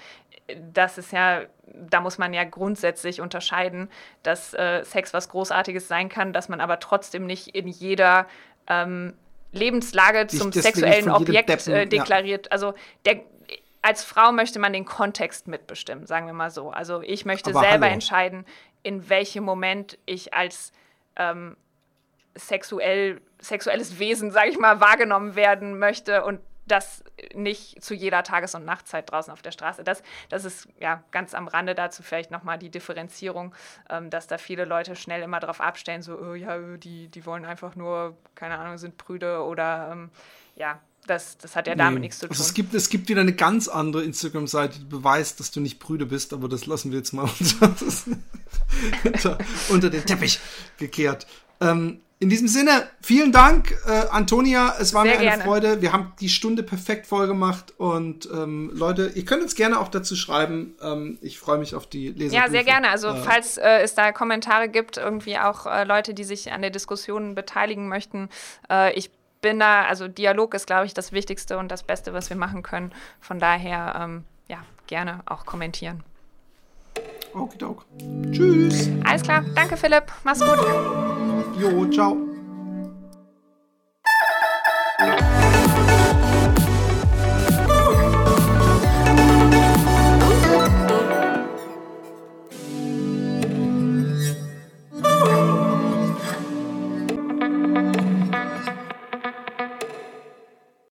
das ist ja, da muss man ja grundsätzlich unterscheiden, dass äh, Sex was Großartiges sein kann, dass man aber trotzdem nicht in jeder ähm, Lebenslage zum sexuellen Objekt Deppen, äh, deklariert. Ja. Also der, als Frau möchte man den Kontext mitbestimmen, sagen wir mal so. Also ich möchte aber selber hallo. entscheiden, in welchem Moment ich als ähm, sexuell, sexuelles Wesen, sage ich mal, wahrgenommen werden möchte und das nicht zu jeder Tages- und Nachtzeit draußen auf der Straße. Das, das ist ja ganz am Rande dazu vielleicht nochmal die Differenzierung, ähm, dass da viele Leute schnell immer darauf abstellen, so, oh, ja, die, die wollen einfach nur, keine Ahnung, sind Brüde oder ähm, ja, das, das hat ja damit nee. nichts zu tun. Also es, gibt, es gibt wieder eine ganz andere Instagram-Seite, die beweist, dass du nicht Brüde bist, aber das lassen wir jetzt mal unter, unter den Teppich gekehrt. Ähm, in diesem Sinne, vielen Dank, äh, Antonia. Es war Sehr mir eine gerne. Freude. Wir haben die Stunde perfekt voll gemacht. Und ähm, Leute, ihr könnt uns gerne auch dazu schreiben. Ähm, ich freue mich auf die Leser. Ja, sehr gerne. Also, äh, falls äh, es da Kommentare gibt, irgendwie auch äh, Leute, die sich an der Diskussion beteiligen möchten. Äh, ich bin da, also Dialog ist, glaube ich, das Wichtigste und das Beste, was wir machen können. Von daher, ähm, ja, gerne auch kommentieren. Okidok. Tschüss. Alles klar. Danke, Philipp. Mach's gut. Jo, ciao.